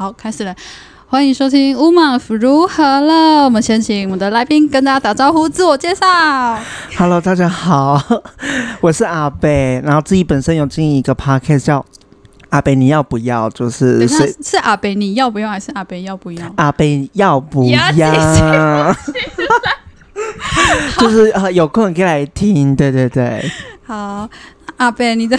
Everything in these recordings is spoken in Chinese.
好，开始了。欢迎收听乌马夫如何了？我们先请我们的来宾跟大家打招呼，自我介绍。Hello，大家好，我是阿贝，然后自己本身有经营一个 podcast 叫阿北你要不要？就是是是阿北你要不要，还是阿北要不要？阿北要不要？就是呃，有空可以来听，对对对。好，阿北你的。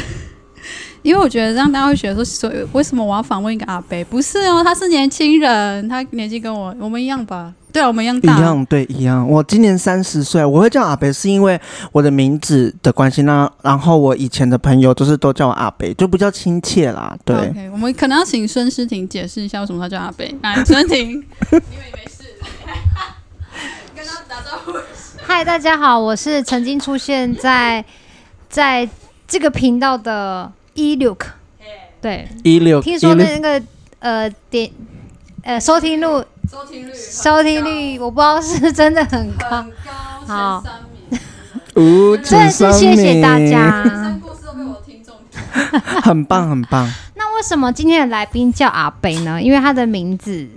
因为我觉得让大家会觉得说，所以为什么我要访问一个阿伯？不是哦，他是年轻人，他年纪跟我我们一样吧？对啊，我们一样大。一样对一样。我今年三十岁，我会叫阿伯是因为我的名字的关系呢。然后我以前的朋友都是都叫我阿伯，就比较亲切啦。对。OK，我们可能要请孙诗婷解释一下为什么他叫阿伯。来，孙婷，因为没事，跟他打招呼。嗨，大家好，我是曾经出现在在这个频道的。一六克，对，一六，听说那个呃点呃收听率，收听率，收听率，我不知道是真的很高，很高，好，真的是谢谢大家，很棒很棒。那为什么今天的来宾叫阿北呢？因为他的名字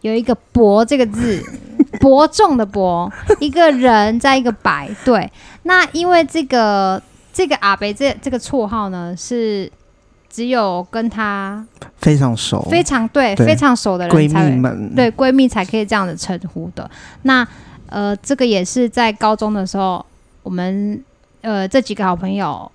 有一个“伯”这个字，伯仲的“伯”，一个人在一个“百”，对。那因为这个。这个阿北这这个绰号呢，是只有跟他非常熟、非常对、对非常熟的人才闺蜜们对闺蜜才可以这样子称呼的。那呃，这个也是在高中的时候，我们呃这几个好朋友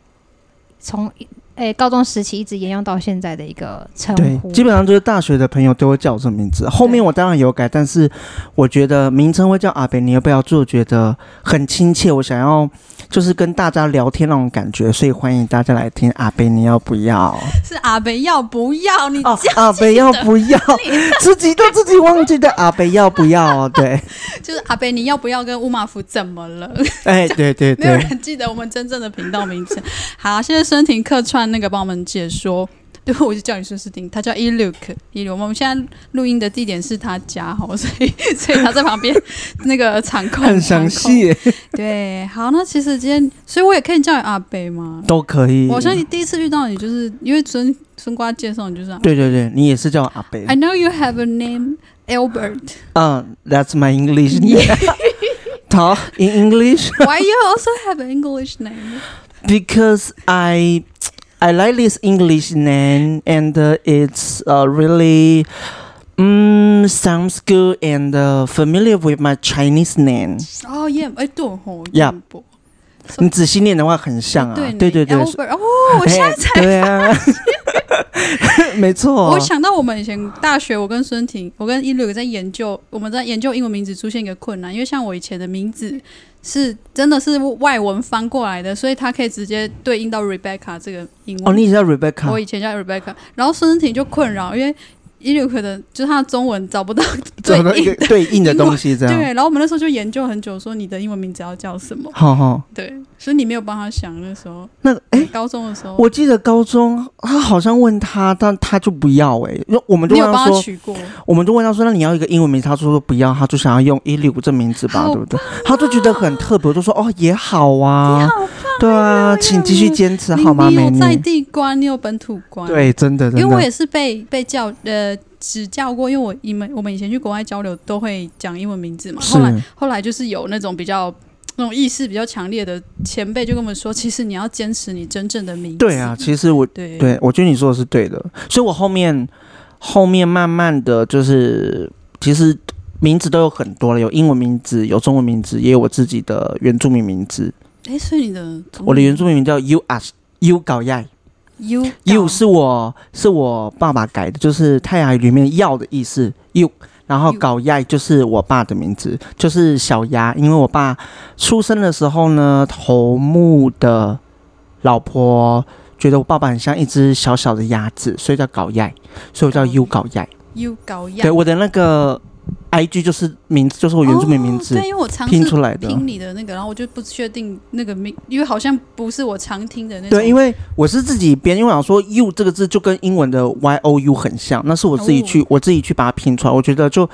从。哎，高中时期一直沿用到现在的一个称呼，对，基本上就是大学的朋友都会叫我这名字。后面我当然有改，但是我觉得名称会叫阿北，你要不要做？觉得很亲切，我想要就是跟大家聊天那种感觉，所以欢迎大家来听阿北，你要不要？是阿北要不要？你哦，阿北要不要？自己都自己忘记的阿北要不要？对，就是阿北你要不要跟乌马福怎么了？哎，对对对，没有人记得我们真正的频道名称。好，谢谢申婷客串。那个帮我们解说，对，我就叫你孙思丁，他叫 E Luke E Luke。我们现在录音的地点是他家哈，所以所以他在旁边那个场控很详细。对，好，那其实今天，所以我也可以叫你阿北吗？都可以。我相信第一次遇到你，就是因为孙孙瓜介绍你，就是对对对，你也是叫阿北。I know you have a name Albert。嗯，That's my English name. Talk in English. Why you also have an English name? Because I. I like this English name, and uh, it's uh, really um, sounds good and uh, familiar with my Chinese name. Oh yeah, I do. Oh, yeah. 你仔细念的话很像啊，对对对。哦，我现在才对啊，没错。我想到我们以前大学，我跟孙婷，我跟一六在研究，我们在研究英文名字出现一个困难，因为像我以前的名字。是，真的是外文翻过来的，所以它可以直接对应到 Rebecca 这个英文。哦，你以前叫 Rebecca，我以前叫 Rebecca，然后孙婷就困扰，因为。伊鲁克的，就是他的中文找不到 对应对应的东西，这样。对，然后我们那时候就研究很久，说你的英文名字要叫什么？好好。对，所以你没有帮他想那时候。那哎，高中的时候，我记得高中他好像问他，但他就不要哎，因为我们就问他说，帮他取过，我们就问他说，那你要一个英文名字？他说说不要，他就想要用伊柳这名字吧，对不对？他就觉得很特别，就说哦也好啊，好对啊，请继续坚持好吗？你有在地观，你有本土观，对，真的，因为我也是被被叫呃。只教过，因为我你们我们以前去国外交流都会讲英文名字嘛。后来后来就是有那种比较那种意识比较强烈的前辈就跟我们说，其实你要坚持你真正的名字。对啊，其实我对对，我觉得你说的是对的。所以我后面后面慢慢的就是，其实名字都有很多了，有英文名字，有中文名字，也有我自己的原住民名字。哎，所以你的我的原住民名叫 As You 搞亚。You 是我是我爸爸改的，就是泰雅语里面“要”的意思。You，然后搞亚就是我爸的名字，就是小鸭。因为我爸出生的时候呢，头目的老婆觉得我爸爸很像一只小小的鸭子，所以叫搞亚，所以我叫 You 搞亚。You 搞亚。对，我的那个。I G 就是名字，就是我原住民名字，哦，对，因为我常拼出来的，拼你的那个，然后我就不确定那个名，因为好像不是我常听的那种。对，因为我是自己编，因为我想说 “you” 这个字就跟英文的 “y o u” 很像，那是我自己去，哦，我自己去把它拼出来，我觉得就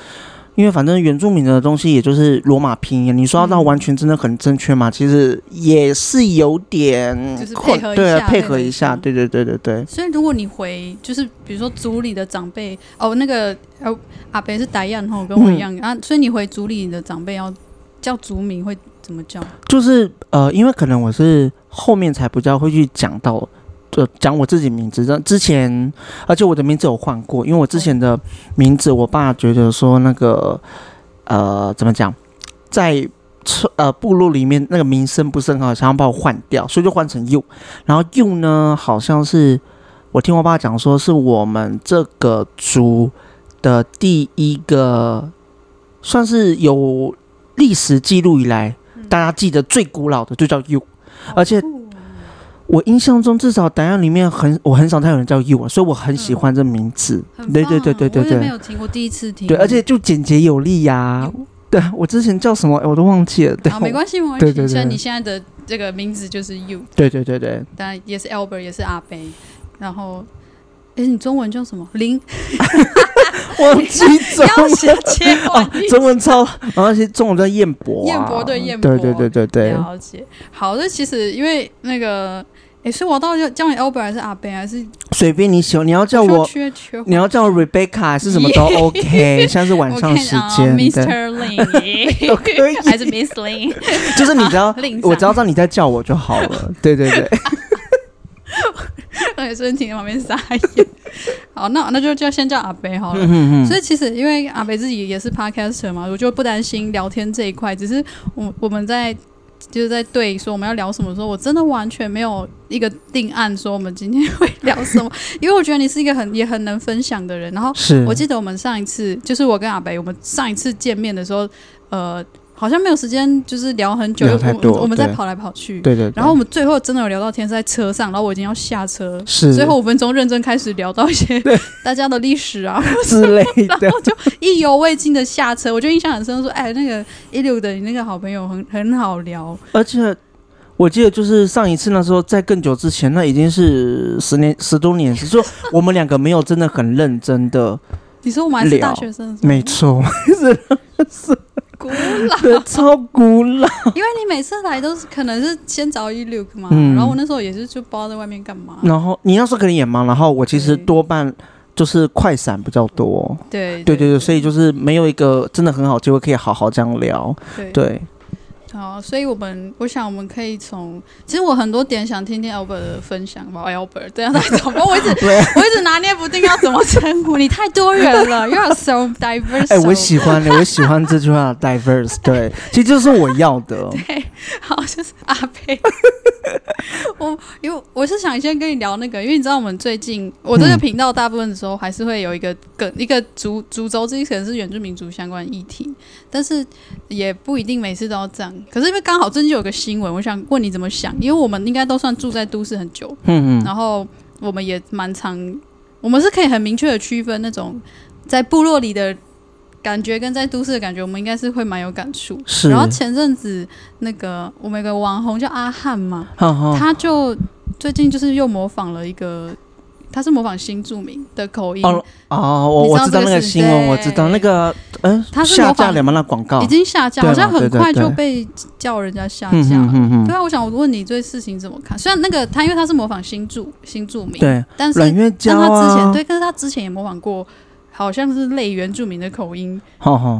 因为反正原住民的东西也就是罗马拼音，你说要到完全真的很正确嘛？嗯、其实也是有点就是配合一下，对啊，配合一下，对对对对对。所以如果你回就是比如说族里的长辈哦，那个哦阿伯是达样吼，跟我一样、嗯、啊，所以你回族里的长辈要叫族名会怎么叫？就是呃，因为可能我是后面才比较会去讲到。就讲我自己名字，之前，而且我的名字有换过，因为我之前的名字，我爸觉得说那个，呃，怎么讲，在呃部落里面那个名声不是很好，想要把我换掉，所以就换成佑。然后佑呢，好像是我听我爸讲说，是我们这个族的第一个，算是有历史记录以来，大家记得最古老的就叫佑，而且。我印象中，至少答案里面很，我很少看有人叫 you，所以我很喜欢这名字。嗯、对对对对对对，没有听过，第一次听。对，而且就简洁有力呀、啊。对，我之前叫什么，我都忘记了。对，好，没关系，没关系。对对对，像你现在的这个名字就是 you。对对对对，当然也是 Albert，也是阿贝。然后，哎，你中文叫什么？林。忘记中文。切换、啊、中文超，然后其实中文叫彦博、啊。彦博对彦博。对对对对对。了解。好，那其实因为那个。哎，所以我到底要叫你 Albert 还是阿贝还是随便你喜欢？你要叫我，你要叫我 Rebecca 还是什么都 OK。现在是晚上时间，Mr. Lin 都可以，还是 Miss Lin？就是你只要我只要知道你在叫我就好了。对对对。那 也是停在旁边撒野。好，那那就就先叫阿贝好了。所以其实因为阿贝自己也是 Podcaster 嘛，我就不担心聊天这一块。只是我我们在。就是在对说我们要聊什么的时候，我真的完全没有一个定案，说我们今天会聊什么。因为我觉得你是一个很也很能分享的人。然后我记得我们上一次就是我跟阿北，我们上一次见面的时候，呃。好像没有时间，就是聊很久，我我们在跑来跑去，对对，对。然后我们最后真的有聊到天，是在车上，然后我已经要下车，是。最后五分钟认真开始聊到一些大家的历史啊 之类的，然后就意犹未尽的下车，我就印象很深，说哎，那个一六的你那个好朋友很很好聊，而且我记得就是上一次那时候在更久之前，那已经是十年十多年，是说我们两个没有真的很认真的，你说我们还是大学生，没错，是是。古老，对，超古老。因为你每次来都是可能是先找一 look 嘛，嗯，然后我那时候也是就不知道在外面干嘛。然后你那时候可能也忙，然后我其实多半就是快闪比较多。对，对对对，所以就是没有一个真的很好机会可以好好这样聊。对。对好，所以我们我想我们可以从，其实我很多点想听听 Albert 的分享吧。Albert，这样太早，我一直我一直拿捏不定要怎么称呼你，太多人了，You are so diverse。哎、欸，我喜欢，我喜欢这句话，diverse。对，其实就是我要的。对，好，就是阿佩。我因为我是想先跟你聊那个，因为你知道我们最近我这个频道大部分的时候还是会有一个梗，一个主主轴之一可能是原住民族相关议题，但是也不一定每次都要这样。可是因为刚好最近有个新闻，我想问你怎么想？因为我们应该都算住在都市很久，嗯嗯，然后我们也蛮常，我们是可以很明确的区分那种在部落里的感觉跟在都市的感觉，我们应该是会蛮有感触。是。然后前阵子那个我们有个网红叫阿汉嘛，他就最近就是又模仿了一个。他是模仿新著名的口音哦，哦，我我知道那个新闻，我知道那个，嗯，他是下架了吗？那广告已经下架，好像很快就被叫人家下架了。对啊，我想我问你对事情怎么看？虽然那个他因为他是模仿新著新著名，对，但是但他之前对，但是他之前也模仿过。好像是类原住民的口音，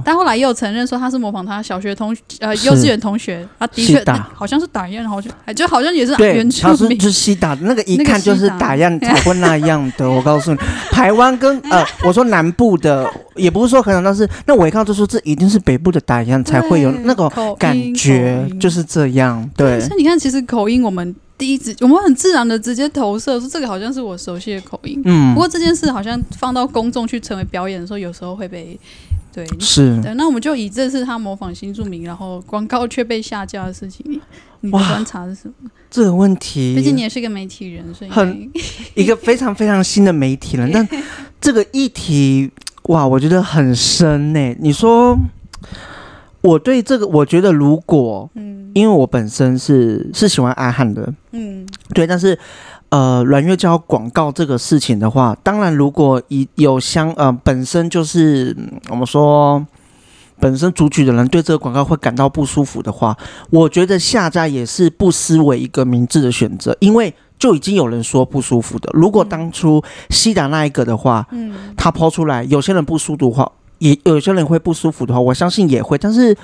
但后来又承认说他是模仿他小学同学呃幼稚园同学，他的确好像是打样，好像就好像也是原住民，是就是西打的那个一看就是打样才会那样的。我告诉你，台湾跟呃我说南部的也不是说很，但是那我一看就说这一定是北部的打样才会有那个感觉，就是这样。对，所以你看，其实口音我们。第一直，我们很自然的直接投射说这个好像是我熟悉的口音。嗯，不过这件事好像放到公众去成为表演的时候，有时候会被对是对。那我们就以这次他模仿新著名，然后广告却被下架的事情，你的观察是什么？这个问题，毕竟你也是一个媒体人，所以很一个非常非常新的媒体人。但这个议题，哇，我觉得很深呢。你说。我对这个，我觉得如果，嗯，因为我本身是是喜欢阿汉的，嗯，对，但是，呃，软月娇广告这个事情的话，当然，如果以有相，呃，本身就是我们说本身主举的人对这个广告会感到不舒服的话，我觉得下架也是不失为一个明智的选择，因为就已经有人说不舒服的。如果当初西达那一个的话，嗯，他抛出来，有些人不舒服的话，也有些人会不舒服的话，我相信也会，但是。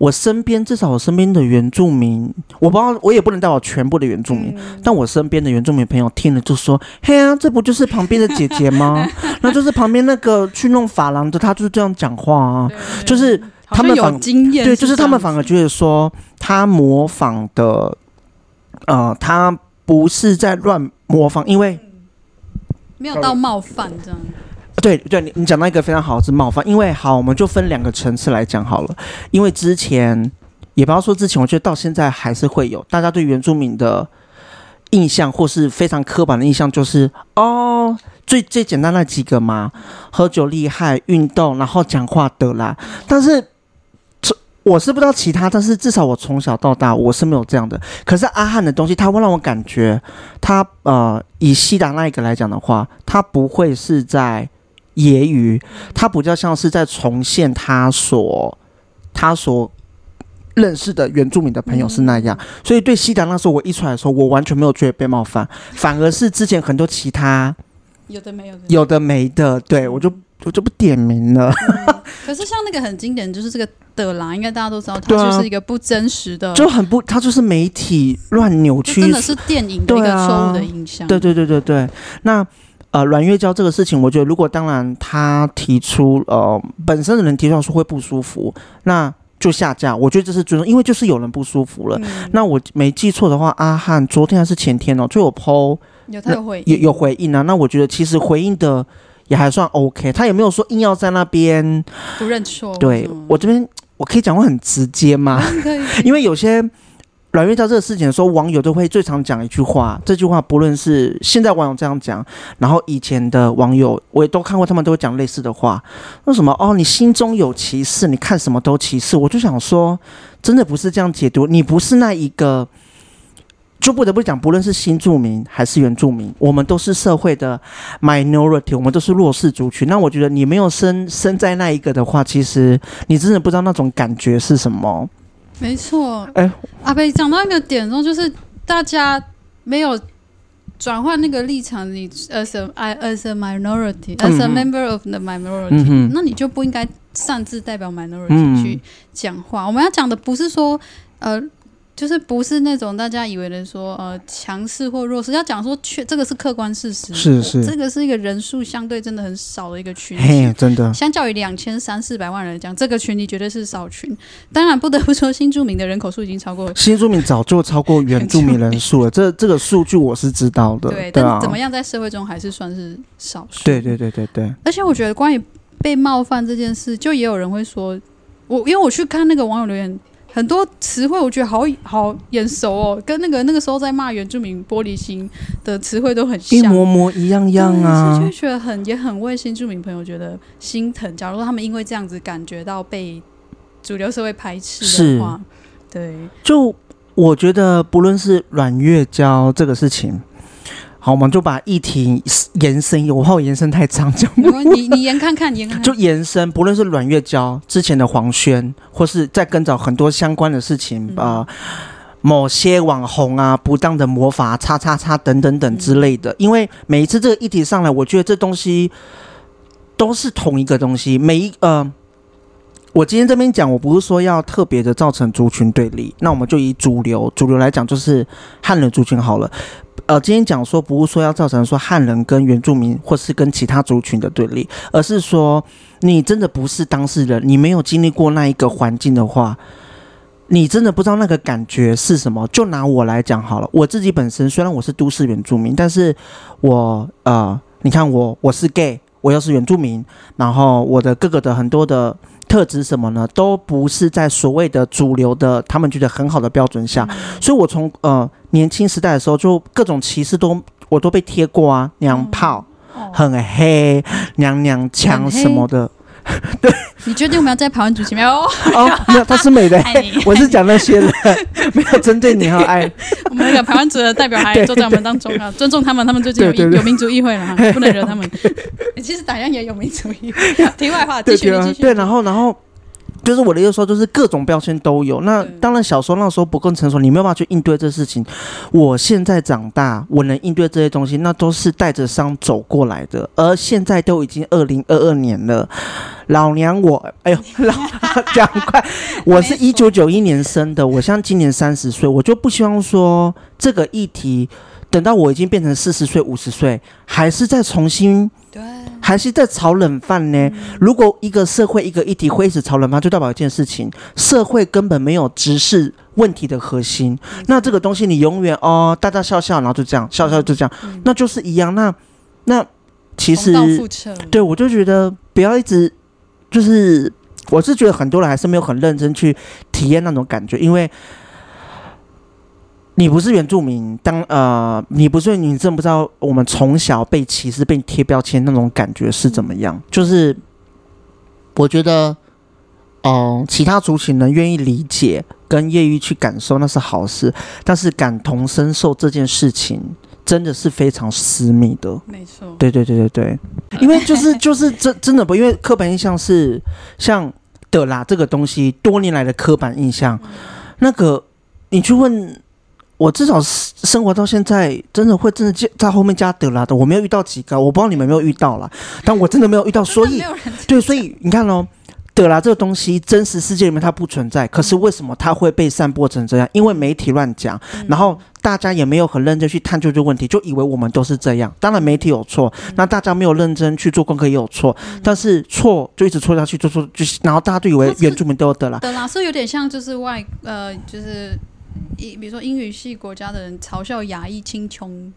我身边至少我身边的原住民，我不知道，我也不能代表全部的原住民，嗯、但我身边的原住民朋友听了就说：“嘿啊，这不就是旁边的姐姐吗？那就是旁边那个去弄发廊的，他就是这样讲话啊，就是他们反有经验，对，就是他们反而觉得说他模仿的，呃，他不是在乱模仿，因为没有到冒犯这样。”对对，你你讲到一个非常好是冒犯，因为好，我们就分两个层次来讲好了。因为之前也不要说之前，我觉得到现在还是会有大家对原住民的印象，或是非常刻板的印象，就是哦，最最简单那几个嘛，喝酒厉害，运动，然后讲话的啦。但是这我是不知道其他，但是至少我从小到大我是没有这样的。可是阿汉的东西，他会让我感觉他呃，以西达那一个来讲的话，他不会是在。揶揄，他比较像是在重现他所他所认识的原住民的朋友是那样，嗯、所以对西达那时候我一出来的时候，我完全没有觉得被冒犯，反而是之前很多其他有的没有的。有的没的，对我就我就不点名了。嗯、可是像那个很经典，就是这个的啦，应该大家都知道，它就是一个不真实的，就很不，它就是媒体乱扭曲，真的是电影的一个错误的印象。对、啊、对对对对，那。呃，阮月娇这个事情，我觉得如果当然他提出，呃，本身的人提出来说会不舒服，那就下架。我觉得这是尊重，因为就是有人不舒服了。嗯、那我没记错的话，阿汉昨天还是前天哦，就有 po 有他有回有有回应啊。那我觉得其实回应的也还算 OK，他也没有说硬要在那边不认错。对我这边我可以讲话很直接吗？因为有些。阮月娇这个事情的时候，网友都会最常讲一句话。这句话不论是现在网友这样讲，然后以前的网友我也都看过，他们都会讲类似的话。为什么？哦，你心中有歧视，你看什么都歧视。我就想说，真的不是这样解读。你不是那一个，就不得不讲，不论是新住民还是原住民，我们都是社会的 minority，我们都是弱势族群。那我觉得你没有生生在那一个的话，其实你真的不知道那种感觉是什么。没错，哎、欸，阿北讲到一个点中，就是大家没有转换那个立场，你 as a as a minority as a member of the minority，、嗯、那你就不应该擅自代表 minority 去讲话。嗯、我们要讲的不是说，呃。就是不是那种大家以为的说呃强势或弱势，要讲说确这个是客观事实，是是，这个是一个人数相对真的很少的一个群体，嘿，真的，相较于两千三四百万人来讲，这个群体绝对是少群。当然不得不说，新住民的人口数已经超过新住民，早就超过原住民人数了。这这个数据我是知道的，对，但怎么样在社会中还是算是少数。对对对对对。而且我觉得关于被冒犯这件事，就也有人会说，我因为我去看那个网友留言。很多词汇我觉得好好眼熟哦，跟那个那个时候在骂原住民玻璃心的词汇都很像，一模模一样样啊，就觉得很也很为新住民朋友觉得心疼。假如说他们因为这样子感觉到被主流社会排斥的话，对，就我觉得不论是阮月娇这个事情。好，我们就把议题延伸，我怕我延伸太长，就你你延看看，延看看。就延伸，不论是阮月娇之前的黄轩，或是再更早很多相关的事情啊、嗯。呃，某些网红啊不当的魔法叉叉叉等等等之类的，嗯、因为每一次这个议题上来，我觉得这东西都是同一个东西，每一呃，我今天这边讲，我不是说要特别的造成族群对立，那我们就以主流主流来讲，就是汉人族群好了。呃，今天讲说不是说要造成说汉人跟原住民或是跟其他族群的对立，而是说你真的不是当事人，你没有经历过那一个环境的话，你真的不知道那个感觉是什么。就拿我来讲好了，我自己本身虽然我是都市原住民，但是我呃，你看我我是 gay，我又是原住民，然后我的哥哥的很多的。特质什么呢？都不是在所谓的主流的他们觉得很好的标准下，嗯、所以我从呃年轻时代的时候，就各种歧视都我都被贴过啊，娘炮，嗯。哦、很黑，娘娘腔什么的。对，你决定我们要在台湾组前面哦？哦，没有，他是美的，我是讲那些的，没有针对你哈，爱我们那个台湾组的代表还坐在我们当中啊，尊重他们，他们最近有有民族议会了哈，不能惹他们。其实打样也有民族议会。题外话，继续继续。对，然后然后，就是我的意思说，就是各种标签都有。那当然，小时候那时候不够成熟，你没有办法去应对这事情。我现在长大，我能应对这些东西，那都是带着伤走过来的。而现在都已经二零二二年了，老娘我，哎呦，老讲快，我是一九九一年生的，我像今年三十岁，我就不希望说这个议题。等到我已经变成四十岁、五十岁，还是再重新，对，还是在炒冷饭呢？嗯、如果一个社会一个议题会一直炒冷饭，就代表一件事情：社会根本没有直视问题的核心。嗯、那这个东西你永远哦，大大笑笑，然后就这样笑笑就这样，嗯、那就是一样。那那其实对我就觉得不要一直就是，我是觉得很多人还是没有很认真去体验那种感觉，因为。你不是原住民，当呃，你不是你真不知道我们从小被歧视、被贴标签那种感觉是怎么样？就是我觉得，哦、呃，其他族群人愿意理解跟愿意去感受那是好事，但是感同身受这件事情真的是非常私密的。没错，对对对对对，因为就是 就是真真的不，因为刻板印象是像的啦这个东西，多年来的刻板印象，那个你去问。我至少生活到现在，真的会真的在后面加德拉的，我没有遇到几个，我不知道你们有没有遇到啦，但我真的没有遇到，所以 对，所以你看哦，德拉这个东西，真实世界里面它不存在，可是为什么它会被散播成这样？因为媒体乱讲，然后大家也没有很认真去探究这个问题，就以为我们都是这样。当然媒体有错，那大家没有认真去做功课也有错，但是错就一直错下去，就错就然后大家都以为原住民都有德拉，德拉是有点像就是外呃就是。一比如说英语系国家的人嘲笑亚裔青穷，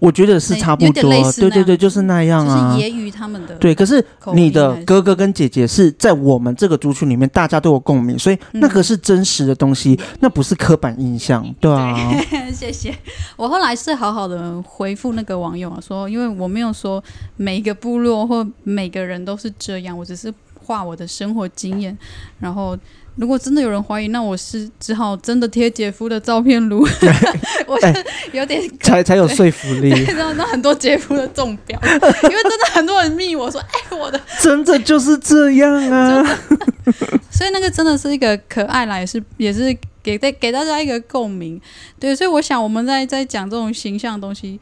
我觉得是差不多，对对对，就是那样啊，就是揶揄他们的。对，可是你的哥哥跟姐姐是在我们这个族群里面，大家都有共鸣，所以那个是真实的东西，嗯、那不是刻板印象，对啊。对 谢谢。我后来是好好的回复那个网友啊说，因为我没有说每一个部落或每个人都是这样，我只是画我的生活经验，然后。如果真的有人怀疑，那我是只好真的贴姐夫的照片录，我是有点才 才有说服力。然后那很多姐夫的中标，因为真的很多人密我说：“哎，我的真的就是这样啊！”所以那个真的是一个可爱啦，也是也是给给给大家一个共鸣。对，所以我想我们在在讲这种形象的东西。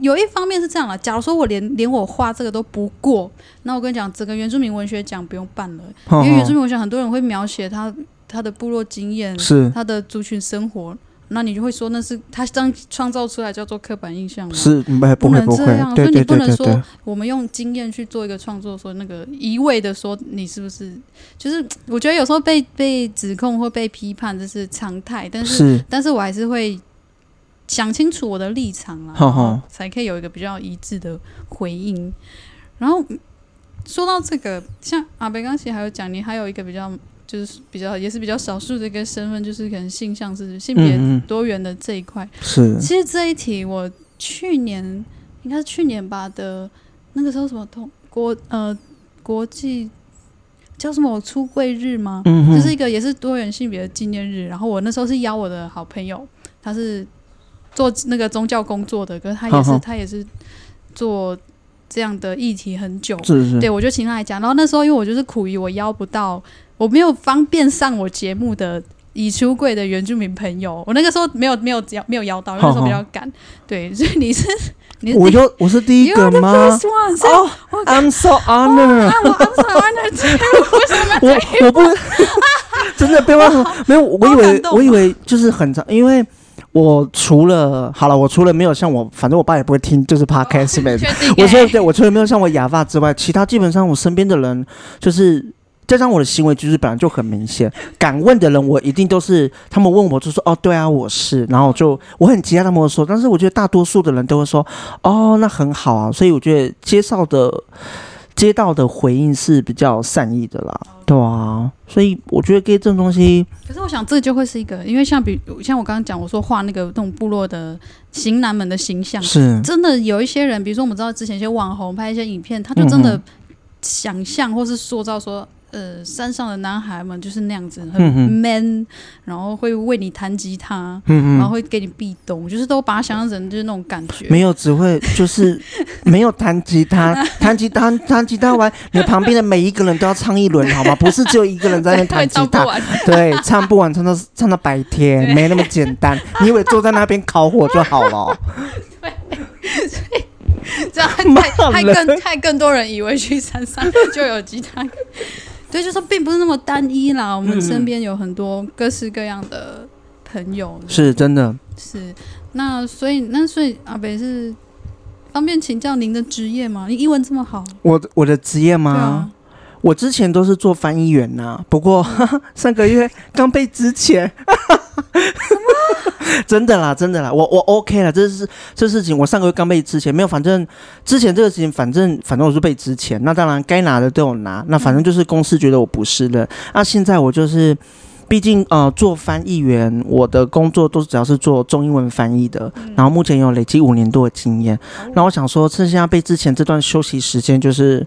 有一方面是这样了，假如说我连连我画这个都不过，那我跟你讲，整个原住民文学奖不用办了，因为原住民文学很多人会描写他他的部落经验，是他的族群生活，那你就会说那是他创创造出来叫做刻板印象吗？是，不，不能这样，所以你不能说我们用经验去做一个创作，说那个一味的说你是不是？就是我觉得有时候被被指控或被批判这是常态，但是，是但是我还是会。想清楚我的立场了，然后才可以有一个比较一致的回应。然后说到这个，像阿北刚才还有讲，你还有一个比较，就是比较也是比较少数的一个身份，就是可能性向是性别多元的这一块。是，其实这一题我去年应该是去年吧的，那个时候什么通国呃国际叫什么出柜日吗？嗯，就是一个也是多元性别的纪念日。然后我那时候是邀我的好朋友，他是。做那个宗教工作的，可是他也是，他也是做这样的议题很久。是是。对，我就请他来讲。然后那时候，因为我就是苦于我邀不到，我没有方便上我节目的已出柜的原住民朋友。我那个时候没有没有邀没有邀到，因为那时候比较赶。对，所以你是你我就我是第一个吗？哦，I'm so honored。I'm so honored。我我不 真的被忘了，没有，我以为我以为就是很长，因为。我除了好了，我除了没有像我，反正我爸也不会听，就是 podcast 呗。我说对，我除了没有像我哑巴之外，其他基本上我身边的人，就是加上我的行为举止本来就很明显。敢问的人，我一定都是他们问我就说哦，对啊，我是，然后就我很期待他们说，但是我觉得大多数的人都会说哦，那很好啊。所以我觉得介绍的。接到的回应是比较善意的啦，对啊，所以我觉得给这种东西，可是我想这就会是一个，因为像比像我刚刚讲，我说画那个那种部落的型男们的形象，是。真的有一些人，比如说我们知道之前一些网红拍一些影片，他就真的想象或是塑造说呃山上的男孩们就是那样子很 man，然后会为你弹吉他，嗯嗯，然后会给你壁咚，就是都把他想象成就是那种感觉。没有，只会就是 没有弹吉他，弹吉他弹吉他完，你旁边的每一个人都要唱一轮，好吗？不是只有一个人在那边弹吉他，对，唱不完，唱到唱到白天，没那么简单。你以为坐在那边烤火就好了哦？对，所以这样害害更害更多人以为去山上就有吉他。对，就是并不是那么单一啦。我们身边有很多各式各样的朋友，嗯、是真的。是那所以那所以阿北是方便请教您的职业吗？你英文这么好，我我的职业吗？啊、我之前都是做翻译员呐，不过哈哈 上个月刚被资遣。真的啦，真的啦，我我 OK 了，这是这事情，我上个月刚被之前，没有，反正之前这个事情，反正反正我是被之前，那当然该拿的都有拿，那反正就是公司觉得我不是的，那现在我就是，毕竟呃做翻译员，我的工作都是只要是做中英文翻译的，然后目前有累积五年多的经验，那我想说趁现在被之前这段休息时间就是。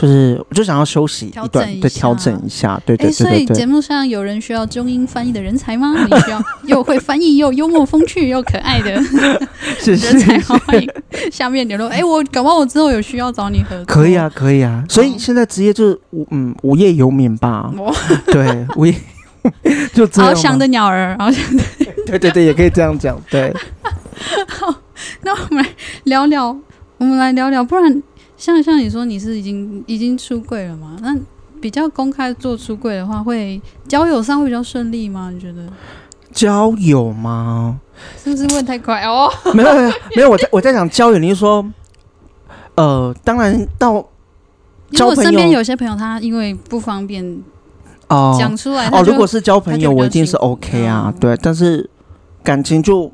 就是，我就想要休息一段，对，调整一下，对对对对。所以节目上有人需要中英翻译的人才吗？你需要又会翻译又幽默风趣又可爱的 人才，欢迎下面联络。哎，我搞不好我之后有需要找你合作。可以啊，可以啊。所以现在职业就是无嗯，无业游民吧。对，无业 就这样。翱翔的鸟儿，翱翔的。对对对，也可以这样讲。对。好，那我们来聊聊，我们来聊聊，不然。像像你说你是已经已经出柜了吗？那比较公开做出柜的话，会交友上会比较顺利吗？你觉得？交友吗？是不是问太快哦？没有没有没有，我在我在讲交友。你是说，呃，当然到交朋友，因为我身边有些朋友他因为不方便哦讲出来哦，如果是交朋友，我一定是 OK 啊，对。但是感情就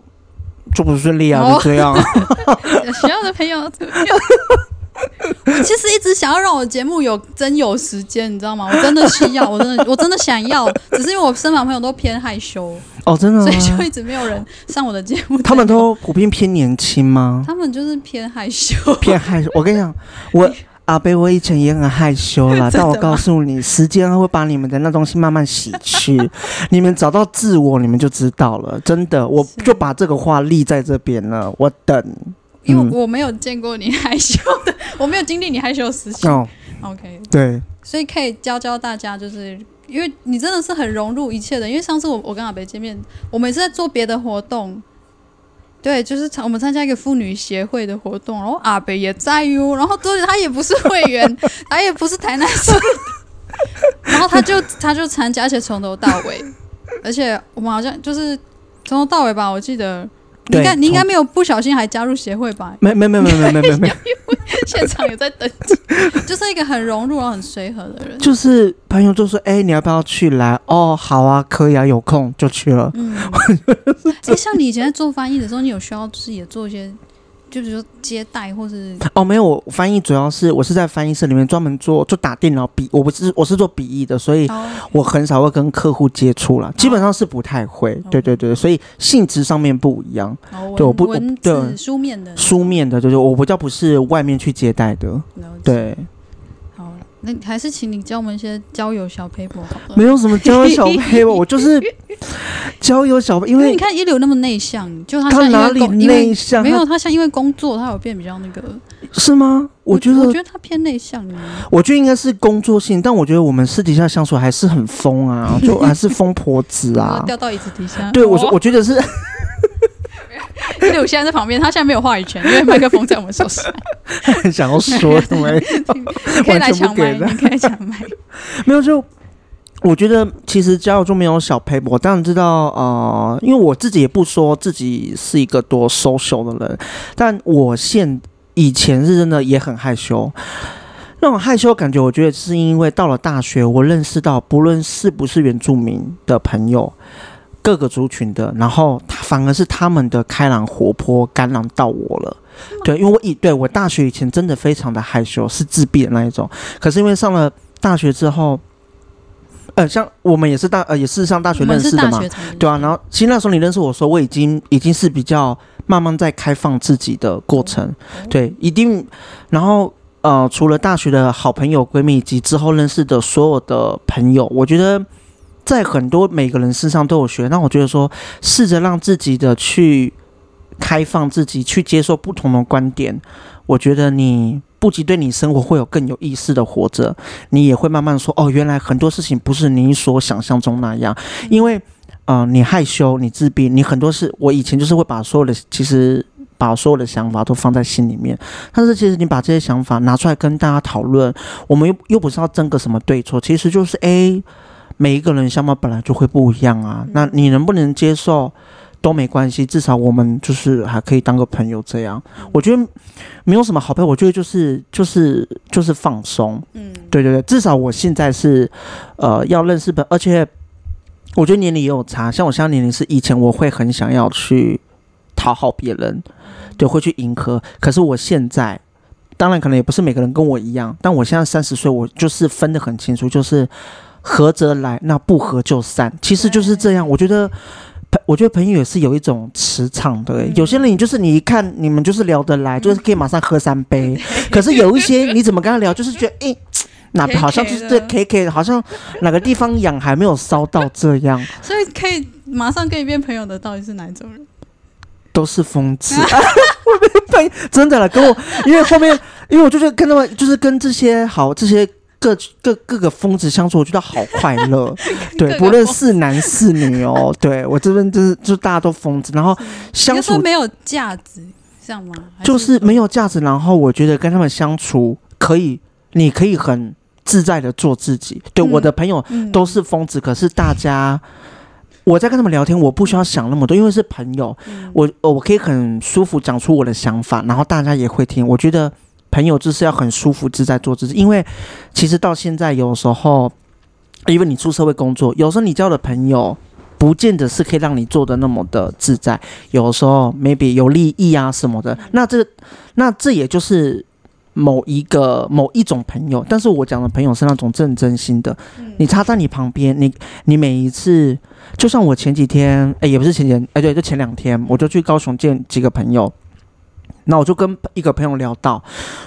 就不顺利啊，就这样。需要的朋友。我其实一直想要让我节目有真有时间，你知道吗？我真的需要，我真的我真的想要，只是因为我身旁朋友都偏害羞哦，真的，所以就一直没有人上我的节目。他们都普遍偏年轻吗？他们就是偏害羞，偏害羞。我跟你讲，我 阿贝我以前也很害羞啦，但我告诉你，时间会把你们的那东西慢慢洗去，你们找到自我，你们就知道了。真的，我就把这个话立在这边了，我等。因为我没有见过你害羞的，我没有经历你害羞的事情。哦，OK，对，所以可以教教大家，就是因为你真的是很融入一切的。因为上次我我跟阿北见面，我们是在做别的活动，对，就是我们参加一个妇女协会的活动，然后阿北也在哟，然后对，他也不是会员，他也不是台南市，然后他就他就参加，而且从头到尾，而且我们好像就是从头到尾吧，我记得。你应该你应该没有不小心还加入协会吧？没没没没没没没没，现场也在登记，就是一个很融入然后很随和的人。就是朋友就说：“哎、欸，你要不要去来？”哦，好啊，可以啊，有空就去了。嗯，哎、欸，像你以前在做翻译的时候，你有需要就是也做一些。就比如说接待或是哦，没有，我翻译主要是我是在翻译社里面专门做，就打电脑笔，我不是我是做笔译的，所以我很少会跟客户接触了，基本上是不太会。对对对，所以性质上面不一样。对，我不文字书面的书面的，就是我不叫不是外面去接待的。对。那还是请你教我们一些交友小 paper 好了。没有什么交友小 paper，，我就是交友小，因为你看一流那么内向，就他，他哪里内向？没有，他像因为工作，他有变比较那个，是吗？我觉得我觉得他偏内向。我觉得应该是工作性，但我觉得我们私底下相处还是很疯啊，就还是疯婆子啊，掉到椅子底下。对，我说我觉得是。因为我现在在旁边，他现在没有话语权，因为麦克风在我们手上。想要说什么？你可以来抢麦，你可以抢麦。没有，就我觉得其实交友中没有小撇步。我当然知道，呃，因为我自己也不说自己是一个多 social 的人，但我现以前是真的也很害羞。那种害羞感觉，我觉得是因为到了大学，我认识到不论是不是原住民的朋友。各个族群的，然后反而是他们的开朗活泼感染到我了。对，因为我以对我大学以前真的非常的害羞，是自闭的那一种。可是因为上了大学之后，呃，像我们也是大呃也是上大学认识的嘛，对啊。然后其实那时候你认识我说，我已经已经是比较慢慢在开放自己的过程。对，一定。然后呃，除了大学的好朋友、闺蜜以及之后认识的所有的朋友，我觉得在很多每个人身上都有学。那我觉得说，试着让自己的去开放自己，去接受不同的观点。我觉得你不仅对你生活会有更有意识的活着，你也会慢慢说哦，原来很多事情不是你所想象中那样。因为，呃，你害羞，你自闭，你很多事，我以前就是会把所有的其实。把所有的想法都放在心里面，但是其实你把这些想法拿出来跟大家讨论，我们又又不是要争个什么对错，其实就是诶，每一个人相貌本来就会不一样啊。那你能不能接受都没关系，至少我们就是还可以当个朋友这样。我觉得没有什么好朋友，我觉得就是就是就是放松。嗯，对对对，至少我现在是呃要认识的，而且我觉得年龄也有差，像我现在年龄是以前我会很想要去讨好别人。对，会去迎合。可是我现在，当然可能也不是每个人跟我一样，但我现在三十岁，我就是分得很清楚，就是合则来，那不合就散。其实就是这样。我觉得，我觉得朋友也是有一种磁场的。有些人，你就是你一看，你们就是聊得来，就是可以马上喝三杯。可是有一些，你怎么跟他聊，就是觉得，诶，那好像就是这 K K，好像哪个地方痒还没有烧到这样。所以可以马上跟你变朋友的，到底是哪一种人？都是疯子，我没朋友，真的了，跟我，因为后面，因为我就是跟他们，就是跟这些好这些各各各个疯子相处，我觉得好快乐。对，不论是男是女哦，对我这边就是就大家都疯子，然后相处没有价值，这样吗？就是没有价值，然后我觉得跟他们相处可以，你可以很自在的做自己。对，我的朋友都是疯子，可是大家。我在跟他们聊天，我不需要想那么多，因为是朋友，嗯、我我可以很舒服讲出我的想法，然后大家也会听。我觉得朋友就是要很舒服自在做自己，因为其实到现在有时候，因为你出社会工作，有时候你交的朋友不见得是可以让你做的那么的自在，有时候 maybe 有利益啊什么的，那这那这也就是。某一个某一种朋友，但是我讲的朋友是那种正真心的。你插在你旁边，你你每一次，就像我前几天，哎、欸，也不是前几天，哎、欸，对，就前两天，我就去高雄见几个朋友，那我就跟一个朋友聊到，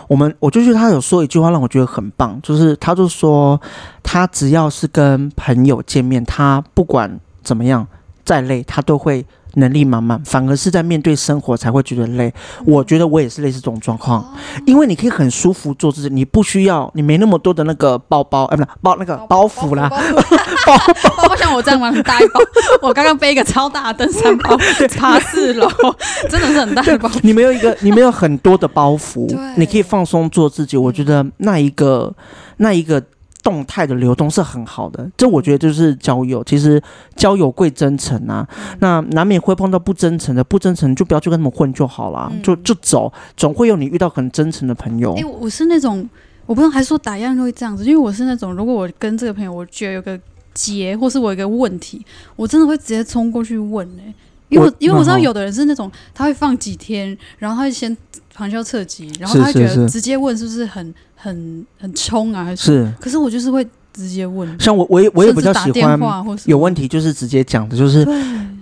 我们，我就觉得他有说一句话让我觉得很棒，就是他就说，他只要是跟朋友见面，他不管怎么样，再累，他都会。能力满满，反而是在面对生活才会觉得累。我觉得我也是类似这种状况，因为你可以很舒服做自己，你不需要，你没那么多的那个包包，哎，不是包那个包袱啦，包 包包像我这样吗？很大一包，我刚刚背一个超大的登山包爬四楼，真的是很大的包。你没有一个，你没有很多的包袱，你可以放松做自己。我觉得那一个，那一个。动态的流动是很好的，这我觉得就是交友。其实交友贵真诚啊，那难免会碰到不真诚的，不真诚就不要去跟他们混就好了，就就走，总会有你遇到很真诚的朋友。哎、欸，我是那种，我不知道还说打样会这样子，因为我是那种，如果我跟这个朋友，我觉得有个结，或是我有个问题，我真的会直接冲过去问哎、欸，因为我因为我知道有的人是那种，他会放几天，然后他会先旁敲侧击，然后他会觉得直接问是不是很。很很冲啊，还是？是。可是我就是会直接问。像我，我也我也比较喜欢有问题就是直接讲的，就是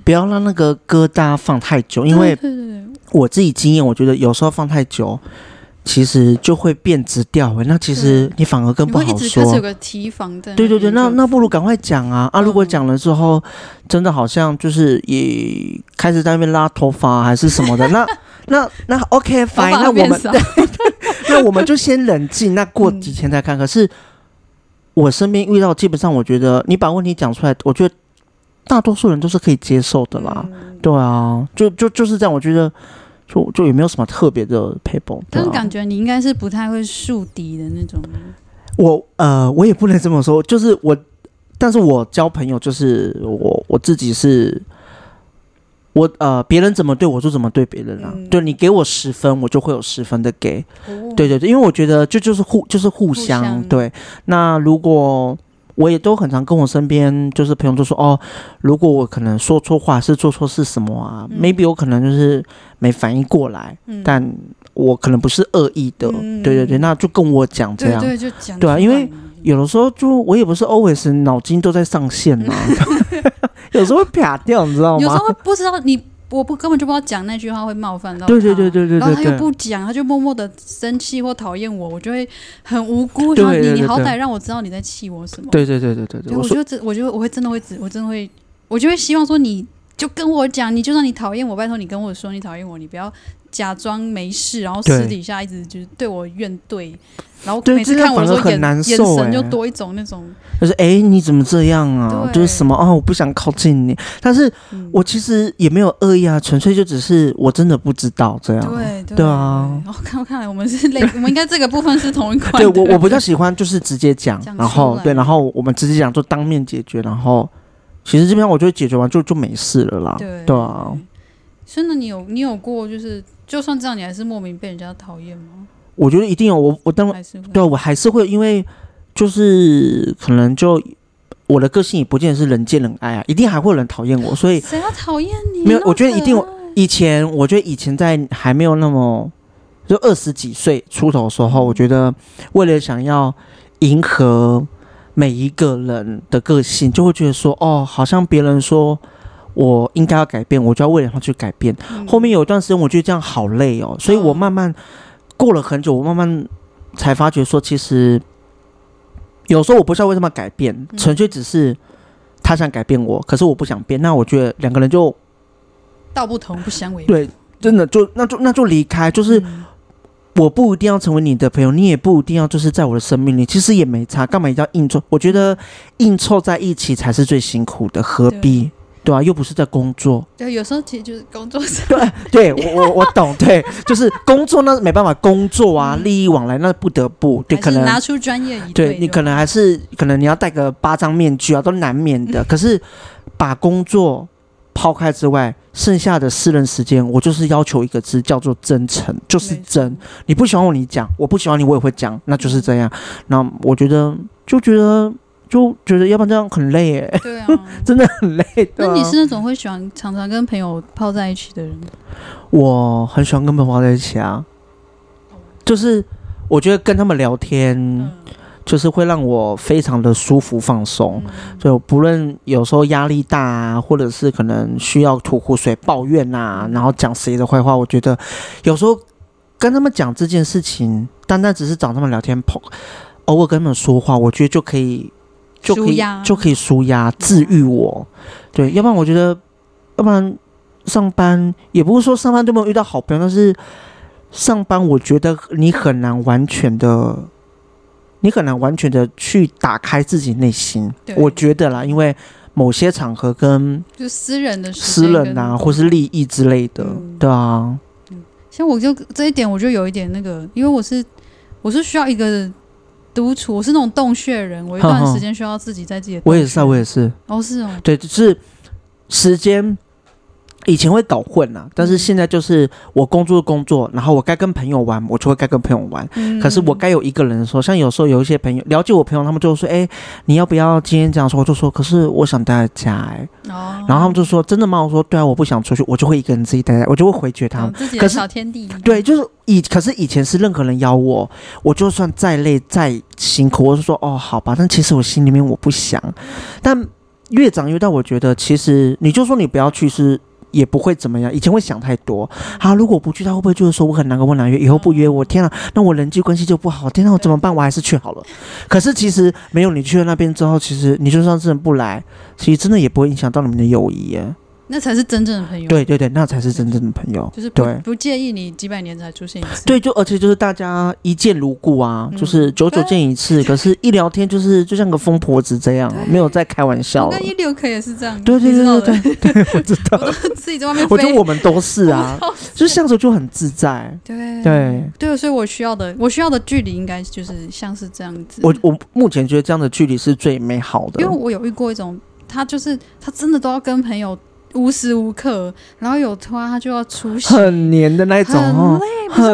不要让那个疙瘩放太久，因为我自己经验，我觉得有时候放太久，其实就会变质掉。那其实你反而更不好说。开始有个提防的。对对对，那那不如赶快讲啊啊！如果讲了之后，真的好像就是也开始在那边拉头发还是什么的，那那那 OK fine，那我们。那我们就先冷静，那过几天再看。可是我身边遇到，基本上我觉得你把问题讲出来，我觉得大多数人都是可以接受的啦。对啊，就就就是这样。我觉得就就也没有什么特别的撇步。但是感觉你应该是不太会树敌的那种。我呃，我也不能这么说，就是我，但是我交朋友就是我我自己是。我呃，别人怎么对我就怎么对别人啊。对，你给我十分，我就会有十分的给。对对对，因为我觉得就就是互就是互相对。那如果我也都很常跟我身边就是朋友就说哦，如果我可能说错话是做错事什么啊，maybe 我可能就是没反应过来，但我可能不是恶意的。对对对，那就跟我讲这样。对就讲。对啊，因为有的时候就我也不是 always 脑筋都在上线嘛。有时候会啪掉，你知道吗？有时候会不知道你我不根本就不知道讲那句话会冒犯到他，对对对对对对然后他又不讲，他就默默的生气或讨厌我，我就会很无辜。对然后你你好歹让我知道你在气我什么？对对对对对对，我就真，我就我会真的会只，我真的会，我就会希望说，你就跟我讲，你就算你讨厌我，拜托你跟我说你讨厌我，你不要假装没事，然后私底下一直就是对我怨怼，然后对每次看我的时候眼很难受眼神就欸多一种那种，就是哎，你怎么这样啊？就是什么哦，我不想靠近你，但是嗯。我其实也没有恶意啊，纯粹就只是我真的不知道这样。对对对啊。然后看看来我们是类，我们应该这个部分是同一块对。我我比较喜欢就是直接讲讲，然后对，然后我们直接讲就当面解决，然后其实这边我觉得解决完就就没事了啦。对对啊，所以呢，你有你有过就是，就算这样，你还是莫名被人家讨厌吗？我觉得一定有我我当还是会对我还是会因为就是可能就我的个性也不见得是人见人爱啊，一定还会有人讨厌我，所以谁要讨厌你？没有我觉得一定有以前我觉得以前在还没有那么就二十几岁出头的时候，我觉得为了想要迎合每一个人的个性，就会觉得说哦，好像别人说我应该要改变，我就要为了他去改变。嗯后面有一段时间，我觉得这样好累哦，所以我慢慢过了很久，我慢慢才发觉说，其实有时候我不知道为什么改变，嗯纯粹只是他想改变我，可是我不想变。那我觉得两个人就道不同不相为谋。对，真的就那就那就离开，就是嗯我不一定要成为你的朋友，你也不一定要就是在我的生命里，其实也没差，干嘛一定要硬凑？我觉得硬凑在一起才是最辛苦的，何必？对啊，又不是在工作。对，有时候其实就是工作上，对我我我懂，对，就是工作那没办法，工作啊，嗯利益往来那不得不，对，可能拿出专业一对你可能还是可能你要戴个八张面具啊，都难免的。可是把工作抛开之外，剩下的私人时间，我就是要求一个字，叫做真诚，就是真。你不喜欢我，你讲；我不喜欢你，我也会讲，那就是这样。那我觉得就觉得就觉得，要不然这样很累耶，对啊。真的很累。啊那你是那种会喜欢常常跟朋友泡在一起的人吗？我很喜欢跟朋友泡在一起啊，就是我觉得跟他们聊天，嗯，就是会让我非常的舒服放松。嗯就不论有时候压力大啊，或者是可能需要吐苦水、抱怨啊，然后讲谁的坏话，我觉得有时候跟他们讲这件事情，单单只是找他们聊天，碰偶尔跟他们说话，我觉得就可以就可以就可以舒压、治愈我。对，要不然我觉得，要不然上班也不是说上班都没有遇到好朋友，但是上班我觉得你很难完全的。你很难完全的去打开自己内心，我觉得啦，因为某些场合跟就私人的时私间人啊，或是利益之类的，嗯。对啊，像我就这一点，我就有一点那个，因为我是我是需要一个独处，我是那种洞穴人，我一段时间需要自己在自己的。我也是啊，我也是，哦是哦，对，就是时间以前会搞混啦，但是现在就是我工作工作，然后我该跟朋友玩，我就会该跟朋友玩。嗯可是我该有一个人的时候，像有时候有一些朋友了解我朋友，他们就说：“哎、你要不要今天这样说？”我就说：“可是我想待在家、欸。”哦，然后他们就说：“真的吗？”我说：“对啊，我不想出去，我就会一个人自己待在，我就会回绝他们。可是小天地，对，就是以可是以前是任何人邀我，我就算再累再辛苦，我就说哦好吧，但其实我心里面我不想。但越长越大，我觉得其实你就说你不要去是也不会怎么样。以前会想太多，啊，如果不去，他会不会就是说我很难跟，我难约，以后不约我？天啊，那我人际关系就不好。天啊，我怎么办？我还是去好了。可是其实没有你去了那边之后，其实你就算真的不来，其实真的也不会影响到你们的友谊耶。那才是真正的朋友。对对对，那才是真正的朋友。就是不对不介意你几百年才出现一次。对，就而且就是大家一见如故啊，嗯就是久久见一次，可是一聊天就是就像个疯婆子这样，没有在开玩笑了我跟。一六可也是这样。对对对对对对，我知道。自己在外面我觉得飞我们都是啊，就是相处就很自在。对对对，所以我需要的我需要的距离应该就是像是这样子。我我目前觉得这样的距离是最美好的因为。我有遇过一种，他就是他真的都要跟朋友无时无刻，然后有突然他就要出席，很黏的那种很哦，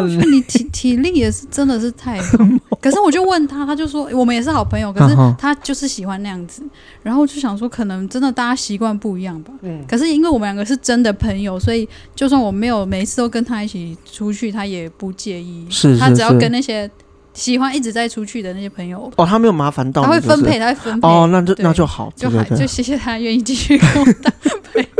累，你体体力也是真的是太。可是我就问他，他就说我们也是好朋友，可是他就是喜欢那样子。然后我就想说，可能真的大家习惯不一样吧。嗯可是因为我们两个是真的朋友，所以就算我没有每一次都跟他一起出去，他也不介意。是是他只要跟那些喜欢一直在出去的那些朋友，哦，他没有麻烦到你，他会分配，他会分配。哦，那就那就好，就还就谢谢他愿意继续跟我当朋友。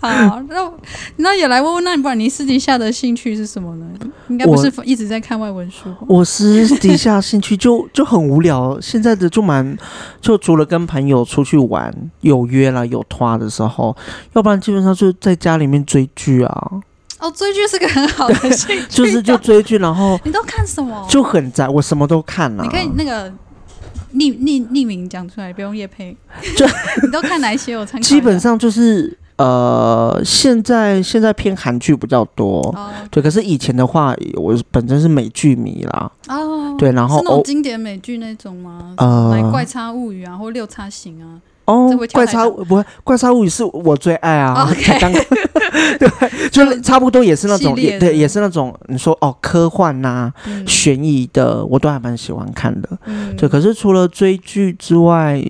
好，那那也来问问，那你不然你私底下的兴趣是什么呢？应该不是一直在看外文书。我私底下兴趣 就就很无聊，现在的就蛮就除了跟朋友出去玩有约了有拖的时候，要不然基本上就在家里面追剧啊。哦，追剧是个很好的兴趣，就是就追剧，然后 你都看什么？就很宅，我什么都看啊。你可以那个匿匿匿名讲出来，不用叶配。就 你都看哪一些？我参考。基本上就是呃，现在现在偏韩剧比较多，哦，对。可是以前的话，我本身是美剧迷啦，哦，对。然后是那种经典美剧那种吗？呃，来怪叉物语啊，或六叉型啊。哦，怪叉不会，怪叉物语是我最爱啊！刚刚 对，就差不多也是那种，也对，也是那种你说哦，科幻呐、啊、悬、嗯、疑的，我都还蛮喜欢看的。嗯，对。可是除了追剧之外，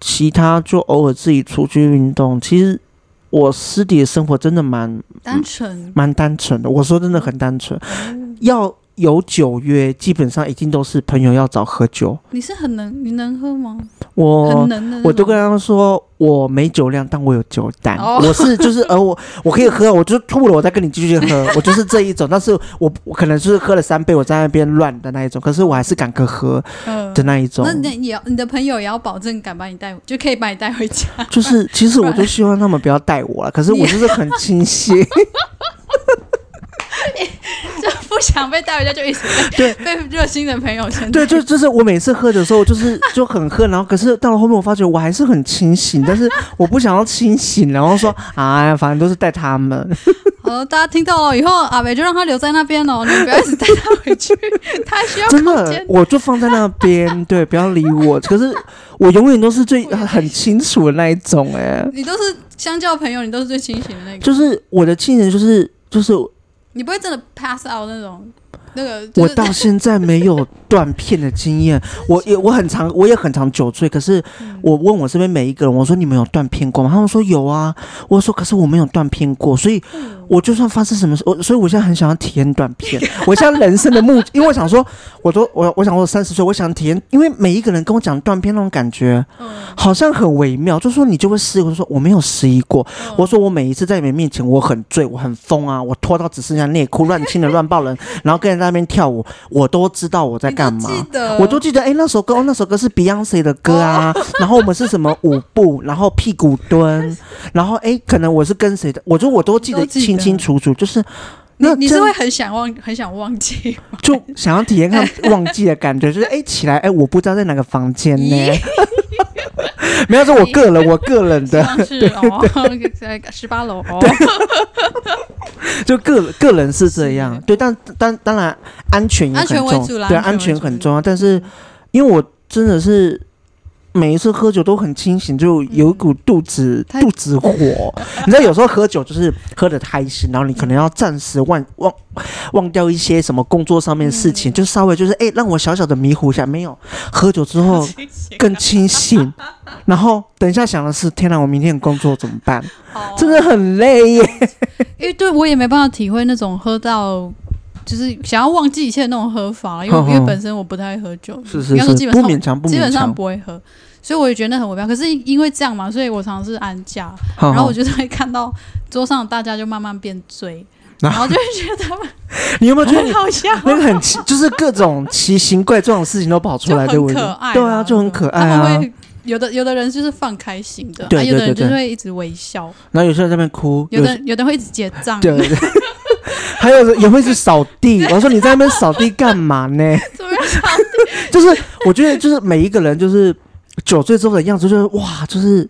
其他就偶尔自己出去运动。其实我私底的生活真的蛮单纯，蛮单纯的。我说真的很单纯，嗯、要。有酒约，基本上一定都是朋友要找喝酒。你是很能，你能喝吗？我很能的，我都跟他们说，我没酒量，但我有酒胆。哦、我是就是，呃，我我可以喝，我就吐了，我再跟你继续喝，我就是这一种。但是我我可能就是喝了三杯，我在那边乱的那一种，可是我还是敢喝喝的那一种。呃、那那也要你的朋友也要保证敢把你带，就可以把你带回家。就是其实我就希望他们不要带我了，可是我就是很清醒。就不想被带回家，就一直被对被热心的朋友牵。对，就就是我每次喝的时候，就是 就很喝，然后可是到了后面，我发觉我还是很清醒，但是我不想要清醒，然后说哎呀，反正都是带他们。好，大家听到了以后，阿北就让他留在那边哦，你不要一直带他回去，他还需要真的，我就放在那边，对，不要理我。可是我永远都是最很清楚的那一种，哎，你都是相较朋友，你都是最清醒的那个。就是我的亲人，就是就是。你不会真的 pass out 那种，那个、就是、我到现在没有断片的经验，我也我很常我也很常酒醉，可是我问我身边每一个人，我说你们有断片过吗？他们说有啊，我说可是我没有断片过，所以我就算发生什么事，我所以我现在很想要体验短片。我现在人生的目，因为我想说，我都我我想我三十岁，我想体验，因为每一个人跟我讲断片那种感觉，好像很微妙，就说你就会失忆，我说我没有失忆过，我说我每一次在你们面前我很醉，我很疯啊，我脱到只剩下内裤，乱亲的乱抱人，然后跟人在那边跳舞，我都知道我在干嘛，我都记得，哎、欸，那首歌，哦，那首歌是 Beyonce 的歌啊，然后我们是什么舞步，然后屁股蹲，然后哎、欸，可能我是跟谁的，我就我都记得清清楚楚，就是那你，你是会很想忘，很想忘记，就想要体验看忘记的感觉，就是哎、欸、起来，哎、欸，我不知道在哪个房间呢。没有是我个人，我个人的，是哦，在十八楼哦，就个个人是这样，对，但但当然安全也很重要，对，安全很重要，但是因为我真的是。每一次喝酒都很清醒，就有一股肚子、嗯、肚子火。你知道，有时候喝酒就是喝的太醒，然后你可能要暂时忘忘忘掉一些什么工作上面的事情，嗯、就稍微就是哎、欸，让我小小的迷糊一下。没有喝酒之后更清醒，然后等一下想的是：天哪，我明天的工作怎么办？哦、真的很累耶。因为对我也没办法体会那种喝到。就是想要忘记一切的那种喝法，因为 因为本身我不太爱喝酒，是是是，基本上不勉强，不勉强，基本上不会喝，所以我也觉得那很微妙。可是因为这样嘛，所以我常常是安驾，然后我就会看到桌上大家就慢慢变醉，然后就会觉得他们，你有没有觉得很 好笑？那个很奇，就是各种奇形怪状的事情都跑出来，对不对？对啊，就很可爱啊。他们会有的有的人就是放开心的，对，有的人就是会一直微笑，然后有些人在那边哭，有的有的会一直结账，对对。还有也会去扫地，我说你在那边扫地干嘛呢？怎么扫地？就是我觉得，就是每一个人，就是酒醉之后的样子，就是哇，就是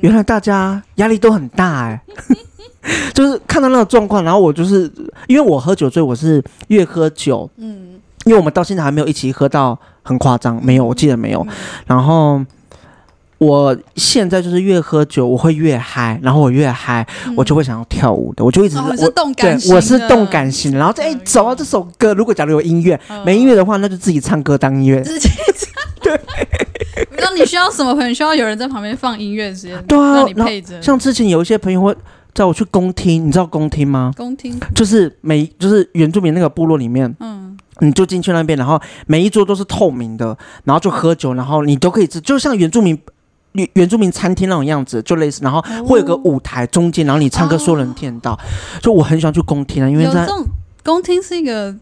原来大家压力都很大哎、欸，就是看到那个状况，然后我就是因为我喝酒醉，我是越喝酒，嗯，因为我们到现在还没有一起喝到很夸张，没有，我记得没有，然后。我现在就是越喝酒，我会越嗨，然后我越嗨，嗯、我就会想要跳舞的，我就一直、哦、是动感型对，我是动感型，然后再哎走啊这首歌，如果假如有音乐，嗯、没音乐的话，那就自己唱歌当音乐。自己唱。对。那你需要什么朋友？需要有人在旁边放音乐直接，对啊，让你配着。像之前有一些朋友会叫我去公厅，你知道公厅吗？公厅就是每就是原住民那个部落里面，嗯。你就进去那边，然后每一桌都是透明的，然后就喝酒，然后你都可以吃，就像原住民原原住民餐厅那种样子，就类似，然后会有个舞台中间，然后你唱歌，所有人听得到。就我很喜欢去宫厅啊，因为在宫厅是一个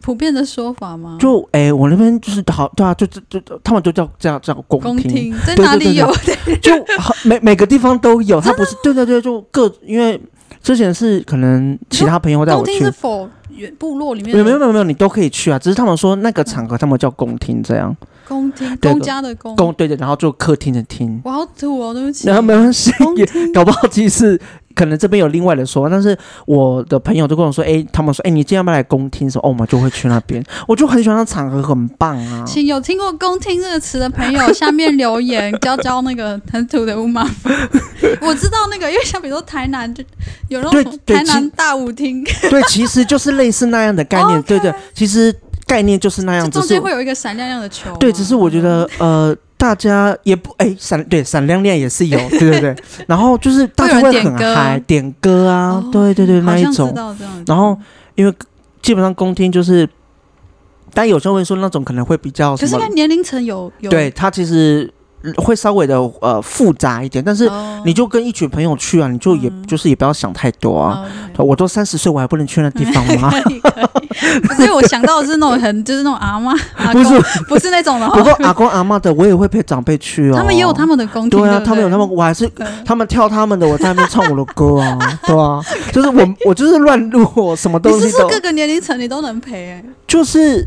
普遍的说法吗？就哎、欸，我那边就是好，对啊，就就就他们就叫这样叫宫厅，在哪里有？就每每个地方都有，它不是对对对，就各因为之前是可能其他朋友带我去。部落里面没有没有没有没有，你都可以去啊。只是他们说那个场合，他们叫宫厅这样。宫厅，公家的公公对对，然后做客厅的厅。我好土哦，对不起。然后没关系，也 搞不好其实可能这边有另外的说，但是我的朋友都跟我说，哎、欸，他们说，哎、欸，你今天要不要来公厅的时候，哦，我们就会去那边。我就很喜欢那场合，很棒啊。请有听过“公厅”这个词的朋友，下面留言教教那个很土的乌马。我知道那个，因为像比如说台南就有那种台南大舞厅，对，其实就是类似那样的概念.对对，其实概念就是那样子，中间会有一个闪亮亮的球。对，只是我觉得呃。大家也不哎闪对闪亮亮也是有 对对对，然后就是大家会很嗨点歌啊，哦、对对对那一种。然后因为基本上公听就是，但有时候会说那种可能会比较，可是他年龄层有有，对他其实。会稍微的呃复杂一点，但是你就跟一群朋友去啊，你就也、嗯、就是也不要想太多啊。哦、我都三十岁，我还不能去那地方吗？所以我想到的是那种很就是那种阿妈，不是不是那种的。不过阿公阿妈的我也会陪长辈去哦。他们也有他们的工作，对啊，他们有他们，我还是他们跳他们的，我在那边唱我的歌啊，对啊，就是我我就是乱录，我什么东西都。你是各个年龄层你都能陪、欸？就是。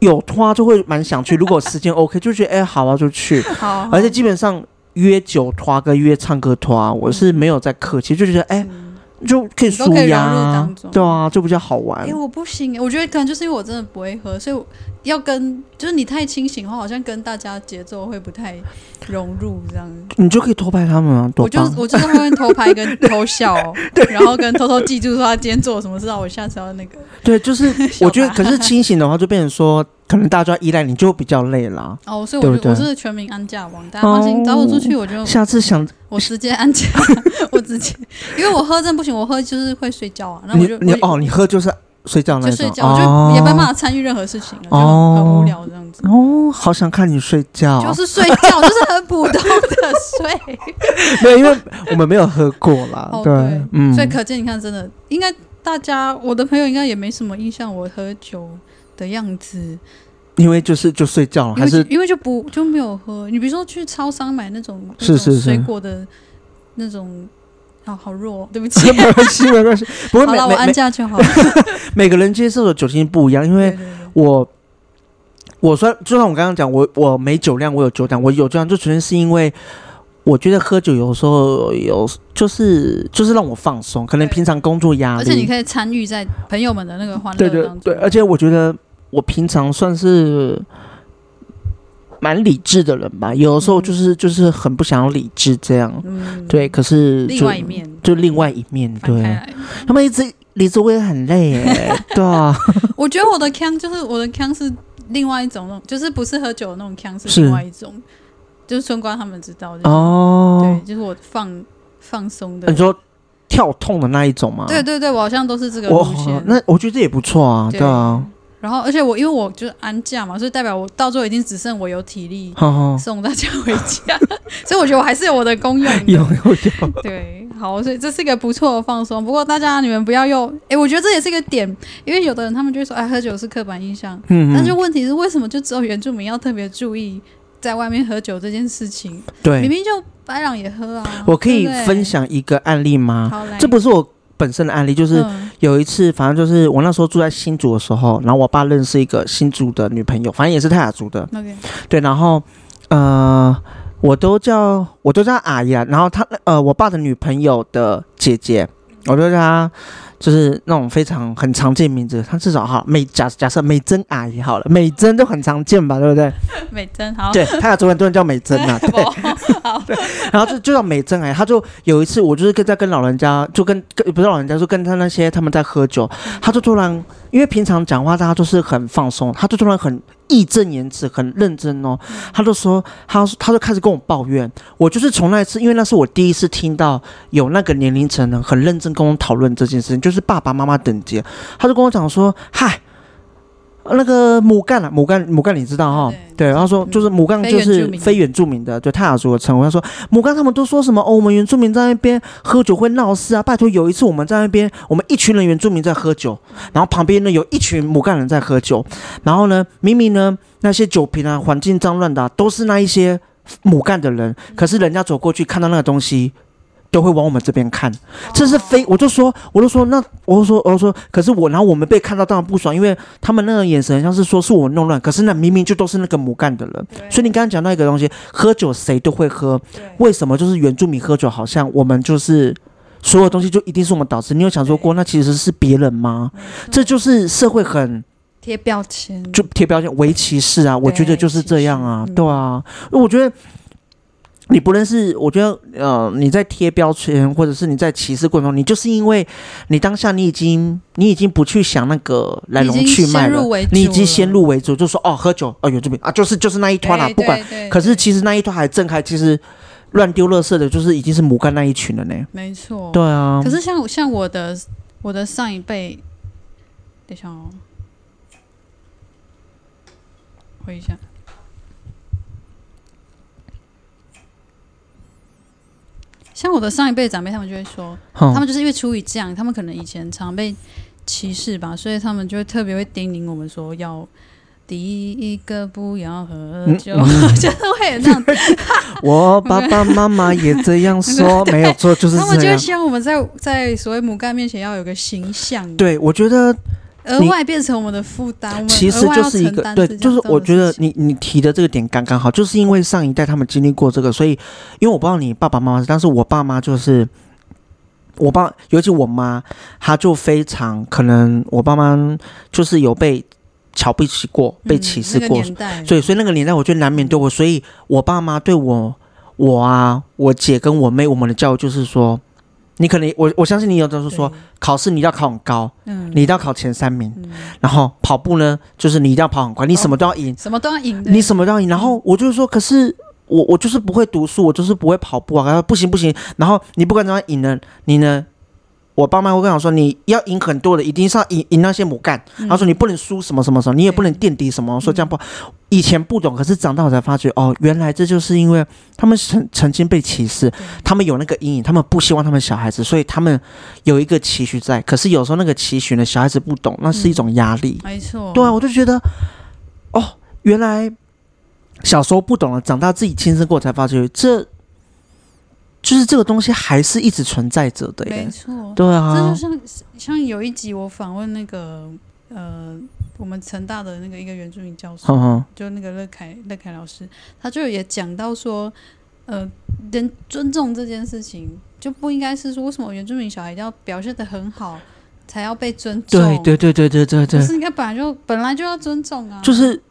有拖就会蛮想去，如果时间 OK 就觉得哎、欸、好啊就去，好，而且基本上约酒拖跟约唱歌拖，我是没有在客气，就觉得哎、欸、就可以舒压，对啊，就比较好玩。哎、欸、我不行，我觉得可能就是因为我真的不会喝，所以要跟就是你太清醒的话，好像跟大家节奏会不太融入这样。你就可以偷拍他们啊，我就我就是会偷拍跟 偷笑，对，然后跟偷偷记住说他今天做了什么事，让我下次要那个。对，就是 我觉得，可是清醒的话，就变成说，可能大家依赖你，就比较累啦。哦，所以我就我是全民安驾王，大家放心，找我出去，我就下次想我直接安驾，我直接，因为我喝真不行，我喝就是会睡觉啊。那我就你哦，你喝就是睡觉那种，就睡觉，我就也没办法参与任何事情，就很无聊这样子。哦，好想看你睡觉，就是睡觉，就是很普通的睡。没有，因为我们没有喝过啦。对，嗯，所以可见，你看，真的应该。大家，我的朋友应该也没什么印象我喝酒的样子，因为就是就睡觉了，还是因为就不就没有喝？你比如说去超商买那种是是水果的那种，好好弱，对不起，没关系没关系，不会好了，我安驾就好了。每个人接受的酒精不一样，因为我我说，就像我刚刚讲，我我没酒量，我有酒量，我有酒量就纯粹是因为。我觉得喝酒有时候有就是就是让我放松，可能平常工作压力，而且你可以参与在朋友们的那个欢乐对对对，而且我觉得我平常算是蛮理智的人吧，有的时候就是、嗯、就是很不想要理智这样，嗯、对，可是就另外一面就另外一面，对，他们一直理智我也很累耶，对啊，我觉得我的腔就是我的腔是另外一种，那种就是不是喝酒的那种腔，是另外一种。就是春瓜他们知道的哦，对，就是我放放松的。你说跳痛的那一种吗？对对对，我好像都是这个路线。那我觉得这也不错啊，对，对啊。然后，而且我因为我就是安驾嘛，所以代表我到最后已经只剩我有体力 送大家回家，所以我觉得我还是有我的功用的。有有有。对，好，所以这是一个不错的放松。不过大家你们不要用，哎，我觉得这也是一个点，因为有的人他们就会说，哎，喝酒是刻板印象。嗯。但是问题是，为什么就只有原住民要特别注意？在外面喝酒这件事情，对，明明就白朗也喝啊。我可以分享一个案例吗？好嘞。这不是我本身的案例，就是有一次，反正就是我那时候住在新竹的时候，然后我爸认识一个新竹的女朋友，反正也是泰雅族的。OK，对，然后呃，我都叫我都叫阿姨啊，然后他呃，我爸的女朋友的姐姐，我都叫她。就是那种非常很常见名字，他至少哈美假假设美珍阿姨好了，美珍就很常见吧，对不对？美珍好，对，他俩中文都叫美珍啊，对，然后就就叫美珍阿姨，他就有一次我就是跟在跟老人家，就跟跟不是老人家，就跟他那些他们在喝酒，他就突然。因为平常讲话大家都是很放松，他就突然很义正言辞、很认真哦。他就说，他他就开始跟我抱怨。我就是从那一次，因为那是我第一次听到有那个年龄层的很认真跟我讨论这件事情，就是爸爸妈妈等级。他就跟我讲说：“嗨，那个母干啊，母干母干你知道哈？对，然后说就是母干就是非原住民的，对泰雅族的称呼。他说母干他们都说什么？哦，我们原住民在那边喝酒会闹事啊！拜托，有一次我们在那边，我们一群人原住民在喝酒，然后旁边呢有一群母干人在喝酒，然后呢明明呢那些酒瓶啊环境脏乱的、啊、都是那一些母干的人，可是人家走过去看到那个东西。都会往我们这边看，这是非我就说，我就说，那我就说，我就说，可是我，然后我们被看到当然不爽，因为他们那个眼神像是说是我弄乱，可是那明明就都是那个母干的人。所以你刚刚讲到一个东西，喝酒谁都会喝，为什么就是原住民喝酒好像我们就是所有东西就一定是我们导致？你有想说过那其实是别人吗？这就是社会很贴标签，就贴标签，为歧视啊！我觉得就是这样啊，对啊，我觉得。你不论是，我觉得，呃，你在贴标签，或者是你在歧视过程中，你就是因为你当下你已经，你已经不去想那个来龙去脉了，你已经先入为主，就说哦，喝酒，哦，有这边啊，就是就是那一团啊，不管，可是其实那一团还正开，其实乱丢垃圾的，就是已经是母干那一群了呢。没错，对啊。可是像像我的我的上一辈，等一下哦，回一下。像我的上一辈长辈，他们就会说，他们就是因为出于这样，他们可能以前常被歧视吧，所以他们就会特别会叮咛我们说，要第一个不要喝酒，嗯嗯、就是会有那样。我爸爸妈妈也这样 说，没有错，就是这样。他们就会希望我们在在所谓母干面前要有个形象。对，我觉得。额外变成我们的负担，其实就是一个对，就是我觉得你你提的这个点刚刚好，就是因为上一代他们经历过这个，所以因为我不知道你爸爸妈妈，但是我爸妈就是我爸，尤其我妈，她就非常可能，我爸妈就是有被瞧不起过，被歧视过，嗯那个、所以所以那个年代，我觉得难免对我，所以我爸妈对我我啊，我姐跟我妹，我们的教育就是说。你可能我我相信你有的时候说考试你一定要考很高，嗯，你一定要考前三名，嗯，然后跑步呢，就是你一定要跑很快，你什么都要赢，什么都要赢，你什么都要赢。然后我就是说，可是我我就是不会读书，我就是不会跑步啊，然后不行不行。然后你不管怎么样赢呢，你呢？我爸妈会跟我说，你要赢很多的，一定是要赢赢那些母干。他说你不能输什么什么什么，你也不能垫底什么。我说这样不好，以前不懂，可是长大我才发觉，哦，原来这就是因为他们曾曾经被歧视，他们有那个阴影，他们不希望他们小孩子，所以他们有一个期许在。可是有时候那个期许呢，小孩子不懂，那是一种压力。没错，对啊，我就觉得，哦，原来小时候不懂了，长大自己亲身过才发觉这。就是这个东西还是一直存在着的，没错，对啊，这就像像有一集我访问那个呃，我们成大的那个一个原住民教授，嗯、就那个乐凯乐凯老师，他就也讲到说，呃，人尊重这件事情就不应该是说为什么原住民小孩一定要表现的很好才要被尊重，对对对对对对对，可是应该本来就本来就要尊重啊，就是。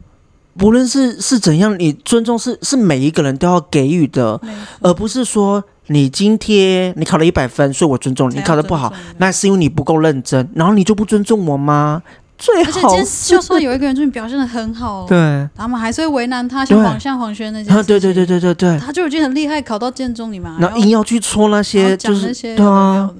不论是是怎样，你尊重是是每一个人都要给予的，而不是说你今天你考了一百分，所以我尊重你；你考得不好，那是因为你不够认真，然后你就不尊重我吗？最好就算有一个人就你表现的很好，对，他们还是会为难他，像黄像黄轩那些，对对对对对对，他就已经很厉害，考到建中，你们然后硬要去戳那些，就是那些对啊，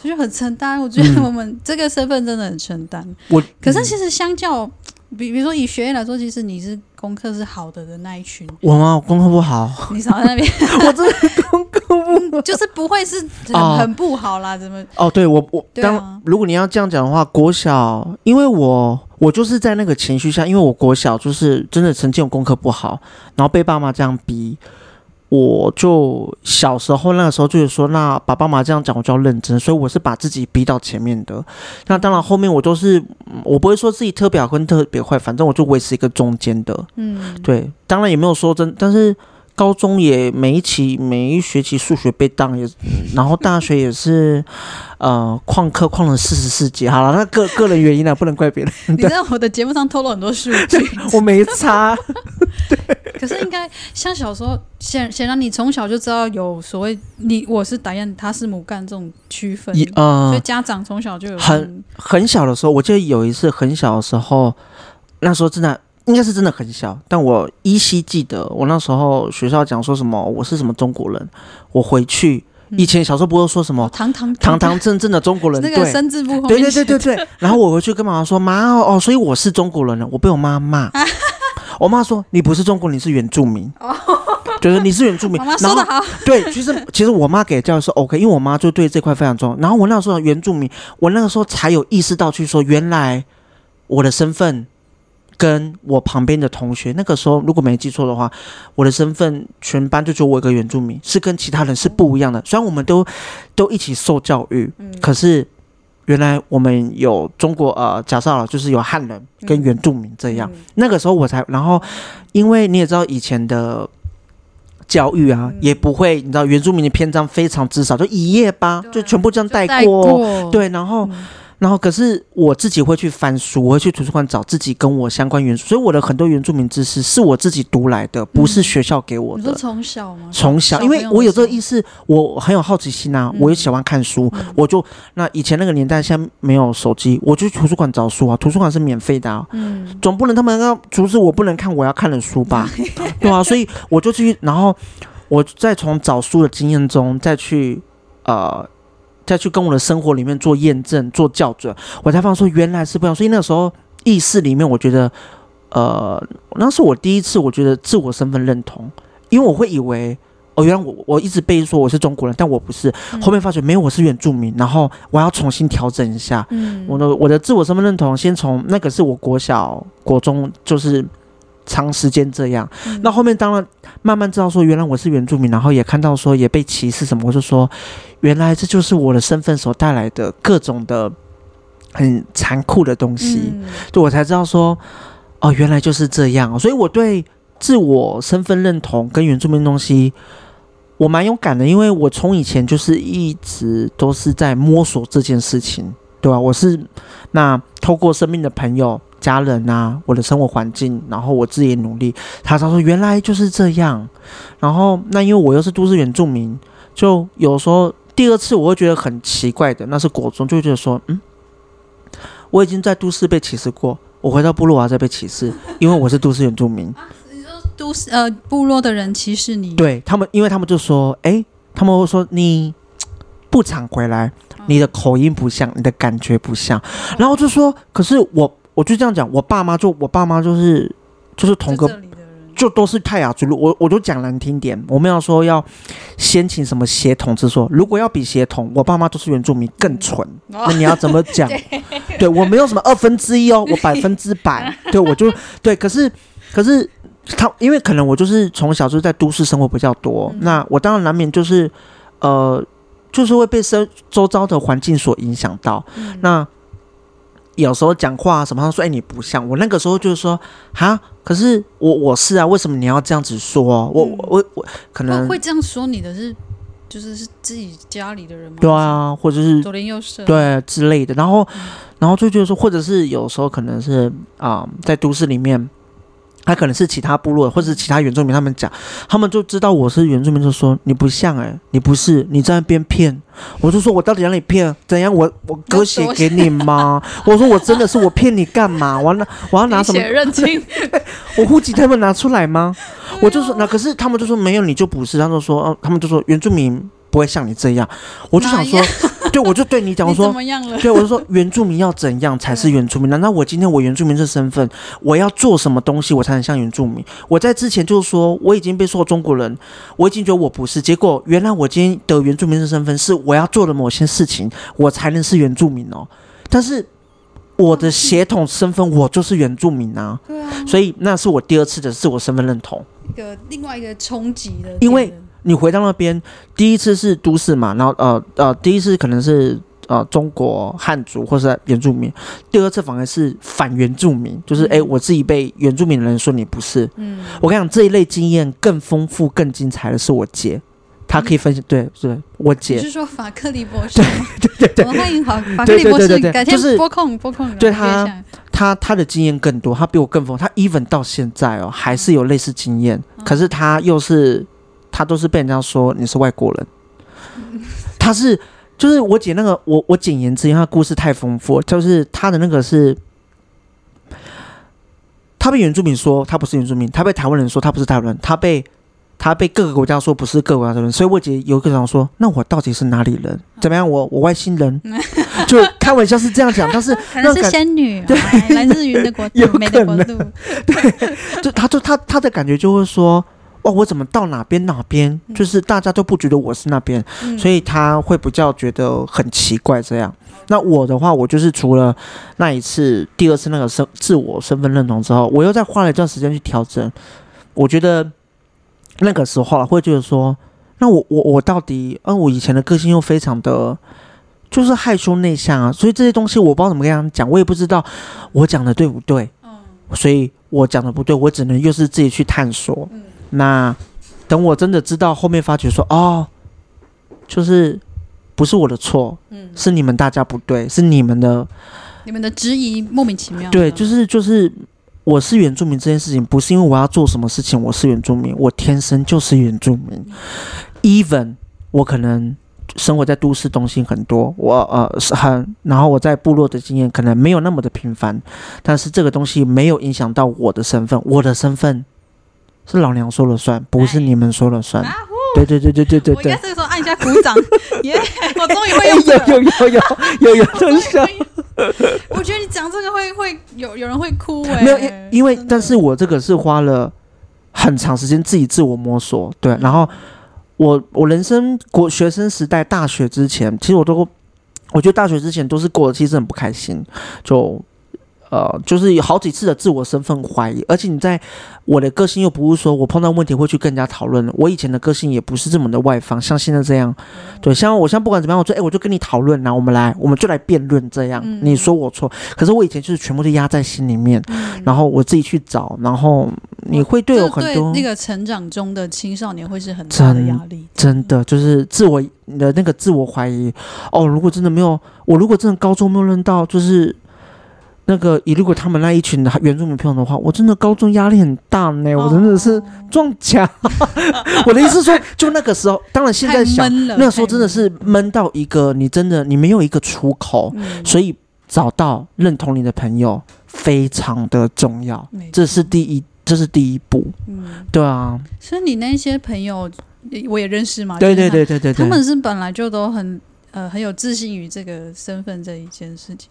所以就很承担。我觉得我们这个身份真的很承担。我可是其实相较。比比如说以学业来说，其实你是功课是好的的那一群。我吗？我功课不好。你少在那边。我真的功课不好，就是不会是很、哦、很不好啦，怎么？哦，对我我当、啊、如果你要这样讲的话，国小，因为我我就是在那个情绪下，因为我国小就是真的曾经有功课不好，然后被爸妈这样逼。我就小时候那个时候就是说，那爸爸妈妈这样讲，我就要认真，所以我是把自己逼到前面的。那当然后面我都是，我不会说自己特别好跟特别坏，反正我就维持一个中间的。嗯，对，当然也没有说真，但是高中也每一期每一学期数学被当也，然后大学也是，呃，旷课旷了四十四节。好了，那个个人原因呢，不能怪别人。你在我的节目上透露很多数据，我没差。对。可是应该像小时候，显显然你从小就知道有所谓你我是打雁，他是母干这种区分，呃，所以家长从小就有很很小的时候，我记得有一次很小的时候，那时候真的应该是真的很小，但我依稀记得我那时候学校讲说什么我是什么中国人，我回去以前小时候不会说什么堂堂堂堂正正的中国人，那个生字簿后面对对对对对。然后我回去跟妈妈说：“妈哦，所以我是中国人了。”我被我妈骂，我妈说：“你不是中国人，你是原住民。”就是你是原住民。妈妈说的好。对，其实其实我妈给的教育是 OK，因为我妈就对这块非常重要。然后我那个时候原住民，我那个时候才有意识到去说，原来我的身份。跟我旁边的同学，那个时候如果没记错的话，我的身份全班就只有我一个原住民，是跟其他人是不一样的。虽然我们都都一起受教育，可是原来我们有中国呃，假设了就是有汉人跟原住民这样。那个时候我才，然后因为你也知道以前的教育啊，也不会，你知道原住民的篇章非常之少，就一页吧，就全部这样带过，对，然后。然后，可是我自己会去翻书，我会去图书馆找自己跟我相关元素，所以我的很多原住民知识是我自己读来的，不是学校给我的。嗯、你说从小吗？从小，因为我有这个意识，我很有好奇心啊，嗯、我也喜欢看书，嗯、我就那以前那个年代，现在没有手机，我就去图书馆找书啊，图书馆是免费的啊，嗯，总不能他们要阻止我不能看我要看的书吧？对啊，所以我就去，然后我再从找书的经验中再去呃。再去跟我的生活里面做验证、做校准，我才发现说原来是不一样。所以那个时候意识里面，我觉得，呃，那是我第一次我觉得自我身份认同，因为我会以为哦，原来我我一直被说我是中国人，但我不是。后面发觉没有，我是原住民，然后我要重新调整一下。嗯，我的我的自我身份认同，先从那个是我国小、国中就是。长时间这样，那后面当然慢慢知道说，原来我是原住民，然后也看到说也被歧视什么，我就说，原来这就是我的身份所带来的各种的很残酷的东西，就我才知道说，哦，原来就是这样。所以我对自我身份认同跟原住民东西，我蛮有感的，因为我从以前就是一直都是在摸索这件事情，对吧？我是那透过生命的朋友。家人啊，我的生活环境，然后我自己努力。他他说原来就是这样，然后那因为我又是都市原住民，就有时候第二次我会觉得很奇怪的，那是国中就会觉得说，嗯，我已经在都市被歧视过，我回到部落我要再被歧视，因为我是都市原住民。啊，你说都市呃部落的人歧视你？对他们，因为他们就说，哎，他们会说你不常回来，你的口音不像，你的感觉不像，然后就说，可是我。我就这样讲，我爸妈就我爸妈就是就是同个，就都是泰雅族。我我就讲难听点，我们要说要先请什么血统之说，如果要比血统，我爸妈都是原住民更纯。那你要怎么讲？对，对我没有什么二分之一哦，我百分之 百。对，我就对。可是可是他，因为可能我就是从小就在都市生活比较多，那我当然难免就是呃，就是会被生周遭的环境所影响到。那有时候讲话什么，他说：“哎，你不像我。”那个时候就是说：“哈，可是我我是啊，为什么你要这样子说？我我我可能会这样说你的是，就是是自己家里的人吗？对啊，或者是左邻右舍对之类的。然后，然后就觉得说，或者是有时候可能是啊，在都市里面。”他可能是其他部落，或者是其他原住民，他们讲，他们就知道我是原住民，就说你不像哎、欸，你不是，你在那边骗。我就说我到底哪里骗？怎样？我 我割血给你吗？我说我真的是我骗你干嘛？我要拿我要拿什么？认亲？我户籍他们拿出来吗？我就说那可是他们就说没有，你就不是。他们就说哦，他们就说原住民不会像你这样。我就想说。对，我就对你讲，我说怎么样了，对，我就说原住民要怎样才是原住民？难道我今天我原住民这身份，我要做什么东西我才能像原住民？我在之前就是说我已经被说中国人，我已经觉得我不是。结果原来我今天的原住民这身份是我要做的某些事情，我才能是原住民哦。但是我的血统身份我就是原住民啊，对啊，所以那是我第二次的自我身份认同，一个另外一个冲击的，因为。你回到那边，第一次是都市嘛，然后呃呃，第一次可能是呃中国汉族或是原住民，第二次反而是反原住民，就是哎、嗯，我自己被原住民的人说你不是。嗯，我跟你讲，这一类经验更丰富、更精彩的是我姐，她可以分享。嗯、对，是我姐。你是说法克利博士？对对对对，欢迎法法克利博士，改天拨控拨控。对他，他他的经验更多，他比我更丰富，他 even 到现在哦还是有类似经验，嗯、可是他又是。他都是被人家说你是外国人，他是就是我姐那个我我简言之，因为他故事太丰富，就是他的那个是，他被原住民说他不是原住民，他被台湾人说他不是台湾人，他被他被各个国家说不是各个国家的人，所以我姐有个人说，那我到底是哪里人？怎么样？我我外星人？就开玩笑是这样讲，但是可能是仙女，对，来自于的国度，美的国度，对，就他就他他的感觉就会说。哇！我怎么到哪边哪边，就是大家都不觉得我是那边，嗯、所以他会比较觉得很奇怪这样。那我的话，我就是除了那一次、第二次那个身自我身份认同之后，我又再花了一段时间去调整。我觉得那个时候会觉得说，那我我我到底，嗯，我以前的个性又非常的，就是害羞内向啊，所以这些东西我不知道怎么跟他们讲，我也不知道我讲的对不对。所以我讲的不对，我只能又是自己去探索。那等我真的知道，后面发觉说哦，就是不是我的错，嗯，是你们大家不对，是你们的，你们的质疑莫名其妙。对，就是就是我是原住民这件事情，不是因为我要做什么事情，我是原住民，我天生就是原住民。嗯、Even 我可能生活在都市，东西很多，我呃是很，然后我在部落的经验可能没有那么的频繁，但是这个东西没有影响到我的身份，我的身份。是老娘说了算，不是你们说了算。对对对对对对对。我应该这个时候按一下鼓掌，耶！我终于会。有有有有有有真相。我觉得你讲这个会会有有人会哭哎。没有，因因为但是我这个是花了很长时间自己自我摸索。对，然后我我人生国学生时代大学之前，其实我都我觉得大学之前都是过得其实很不开心，就。呃，就是有好几次的自我身份怀疑，而且你在我的个性又不是说我碰到问题会去跟人家讨论，我以前的个性也不是这么的外放，像现在这样，对，像我现在不管怎么样，我说哎，我就跟你讨论呐，我们来，我们就来辩论这样，你说我错，可是我以前就是全部都压在心里面，然后我自己去找，然后你会对我很多那个成长中的青少年会是很大的压力，真的就是自我你的那个自我怀疑哦，如果真的没有我，如果真的高中没有认到，就是。那个，如果他们那一群的原住民朋友的话，我真的高中压力很大呢，我真的是撞墙。我的意思是说，就那个时候，当然现在想，那时候真的是闷到一个，你真的你没有一个出口，嗯、所以找到认同你的朋友非常的重要，这是第一，这是第一步。嗯，对啊。所以你那些朋友，我也认识嘛？对对对对对，他们是本来就都很呃很有自信于这个身份这一件事情，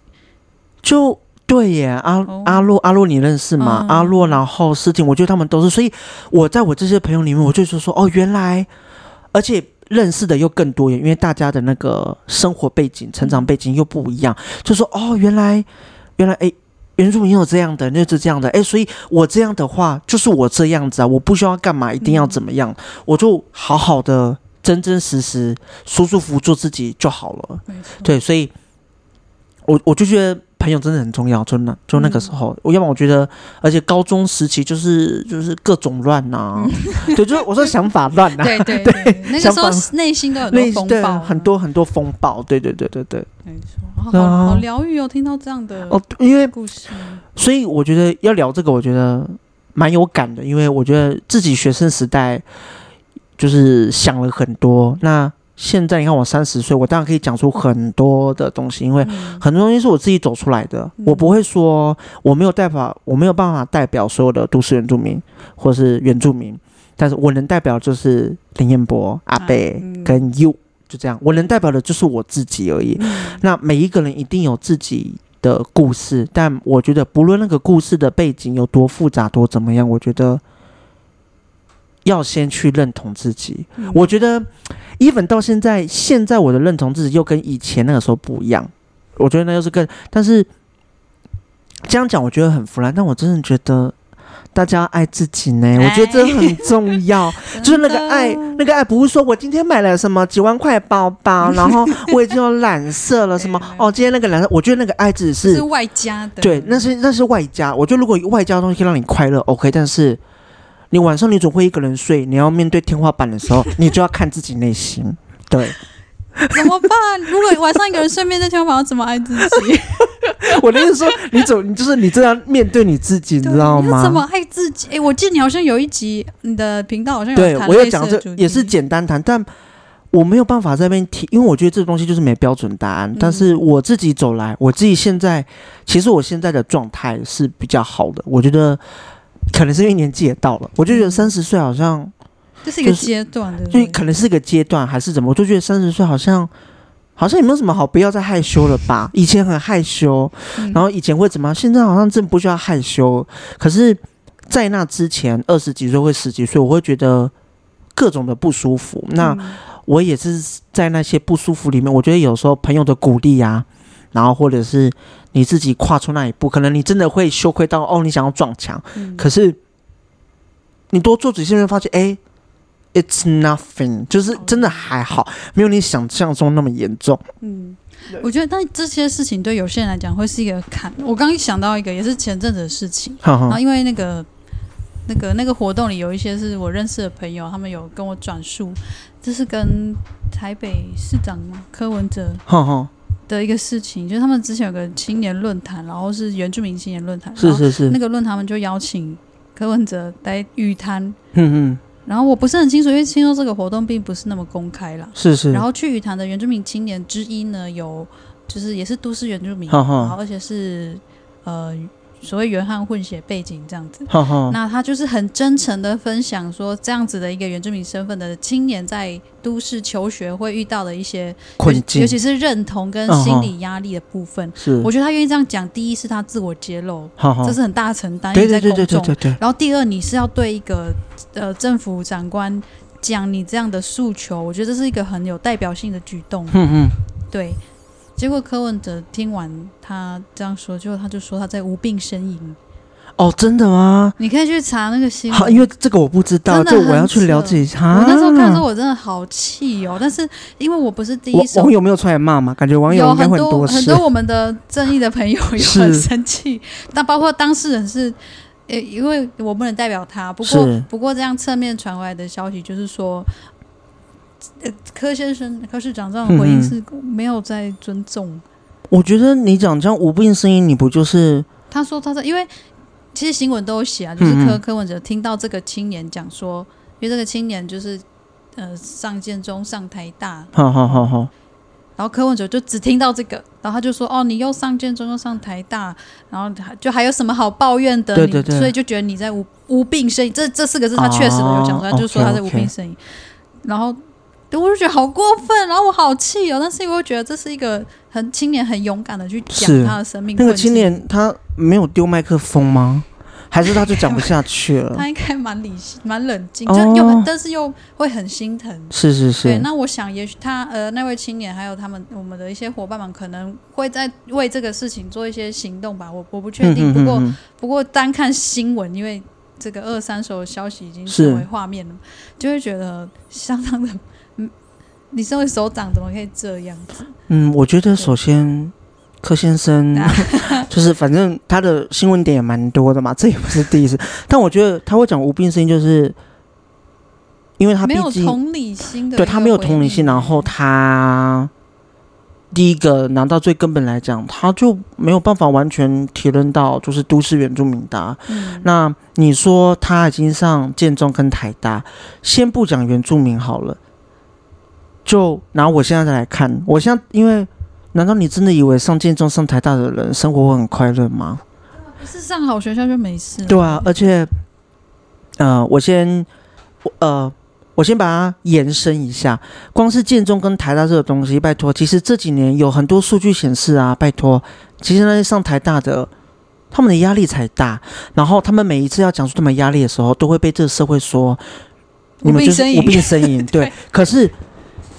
就。对耶，阿、哦、阿洛阿洛，你认识吗？嗯、阿洛，然后诗婷，我觉得他们都是，所以我在我这些朋友里面，我就说说哦，原来，而且认识的又更多，因为大家的那个生活背景、成长背景又不一样，就说哦，原来原来哎，原住民有这样的，那就是这样的，哎，所以我这样的话就是我这样子啊，我不需要干嘛，一定要怎么样，嗯、我就好好的、真真实实、舒舒服服做自己就好了。对，所以我我就觉得。朋友真的很重要，就那，就那个时候，我、嗯、要么我觉得，而且高中时期就是就是各种乱呐、啊，嗯、对，就是我说想法乱呐、啊，对 对对，对那个时候内心都有很多风暴、啊，很多很多风暴，对对对对对，没错，好好疗愈哦，听到这样的哦，因为故事，所以我觉得要聊这个，我觉得蛮有感的，因为我觉得自己学生时代就是想了很多，那。现在你看我三十岁，我当然可以讲出很多的东西，因为很多东西是我自己走出来的。嗯、我不会说我没有代表，我没有办法代表所有的都市原住民或是原住民，但是我能代表就是林彦博、阿贝跟 you，就这样，我能代表的就是我自己而已。嗯、那每一个人一定有自己的故事，但我觉得不论那个故事的背景有多复杂、多怎么样，我觉得。要先去认同自己，嗯、我觉得，even 到现在，现在我的认同自己又跟以前那个时候不一样。我觉得那又是更，但是这样讲我觉得很腐烂，但我真的觉得大家要爱自己呢，我觉得这很重要。哎、就是那个爱，那个爱不是说我今天买了什么几万块包包，然后我已经有染色了什么哦，今天那个染色，我觉得那个爱只是，是外加的，对，那是那是外加。我觉得如果外加的东西可以让你快乐，OK，但是。你晚上你总会一个人睡，你要面对天花板的时候，你就要看自己内心。对，怎么办？如果晚上一个人睡面对天花板，要怎么爱自己？我的意思说，你总你就是你这样面对你自己，你知道吗？怎么爱自己？哎，我记得你好像有一集你的频道好像有对我有讲这也是简单谈，但我没有办法在那边提，因为我觉得这个东西就是没标准答案。嗯、但是我自己走来，我自己现在其实我现在的状态是比较好的，我觉得。可能是因为年纪也到了，我就觉得三十岁好像这是一个阶段的，就可能是一个阶段还是怎么？我就觉得三十岁好像好像也没有什么好，不要再害羞了吧？以前很害羞，然后以前会怎么样？现在好像真不需要害羞。可是，在那之前，二十几岁或十几岁，我会觉得各种的不舒服。那我也是在那些不舒服里面，我觉得有时候朋友的鼓励啊，然后或者是你自己跨出那一步，可能你真的会羞愧到哦，你想要撞墙。可是你多做几次，会发现哎。It's nothing，就是真的还好，没有你想象中那么严重。嗯，我觉得，但这些事情对有些人来讲会是一个坎。我刚一想到一个，也是前阵子的事情。呵呵然后因为那个、那个、那个活动里有一些是我认识的朋友，他们有跟我转述，这是跟台北市长柯文哲的一个事情，就是他们之前有个青年论坛，然后是原住民青年论坛，是是是，那个论坛他们就邀请柯文哲来语谈。嗯嗯。然后我不是很清楚，因为听说这个活动并不是那么公开啦。是是。然后去语坛的原住民青年之一呢，有就是也是都市原住民，然后而且是呃。所谓原汉混血背景这样子，呵呵，那他就是很真诚的分享说，这样子的一个原住民身份的青年在都市求学会遇到的一些困境，尤其是认同跟心理压力的部分。是，我觉得他愿意这样讲，第一是他自我揭露，这是很大的承担，对对对对对对对。然后第二，你是要对一个呃政府长官讲你这样的诉求，我觉得这是一个很有代表性的举动。嗯嗯，对。结果柯文哲听完他这样说，结果他就说他在无病呻吟。哦，真的吗？你可以去查那个新闻。好，因为这个我不知道，这我要去了解一下。我那时候看的时候，我真的好气哦！但是因为我不是第一手，网友没有出来骂嘛？感觉网友应该会很多很多我们的正义的朋友也很 生气。但包括当事人是，呃，因为我不能代表他。不过不过这样侧面传回来的消息就是说。呃，柯先生、柯市长这样的回应是没有在尊重。嗯、我觉得你讲这样无病呻吟，你不就是？他说他在，因为其实新闻都有写啊，就是柯、嗯、柯文哲听到这个青年讲说，因为这个青年就是呃上建中、上台大，好好好好。然后柯文哲就只听到这个，然后他就说：“哦，你又上建中又上台大，然后就还有什么好抱怨的？对对对，所以就觉得你在无无病呻吟。这这四个字他确实有讲出来，哦、就说他在无病呻吟。Okay, okay. 然后。我就觉得好过分，然后我好气哦。但是因为我觉得这是一个很青年、很勇敢的去讲他的生命。那个青年他没有丢麦克风吗？还是他就讲不下去了？他应该蛮理性、蛮冷静，就又、哦、但是又会很心疼。是是是。对，那我想也许他呃那位青年还有他们我们的一些伙伴们可能会在为这个事情做一些行动吧。我我不确定。不过不过单看新闻，因为这个二三手的消息已经成为画面了，就会觉得相当的。你身为首长，怎么可以这样子？嗯，我觉得首先柯先生 就是，反正他的新闻点也蛮多的嘛，这也不是第一次。但我觉得他会讲无病呻吟，就是因为他没有同理心的，对他没有同理心。然后他第一个拿到最根本来讲，他就没有办法完全体认到，就是都市原住民的。嗯，那你说他已经上建中跟台大，先不讲原住民好了。就然后我现在再来看，我现在因为，难道你真的以为上建中、上台大的人生活会很快乐吗？不是上好学校就没事。对啊，而且，呃，我先，呃，我先把它延伸一下，光是建中跟台大这个东西，拜托，其实这几年有很多数据显示啊，拜托，其实那些上台大的，他们的压力才大，然后他们每一次要讲述他们压力的时候，都会被这个社会说，你们就是无病呻吟，对，可是。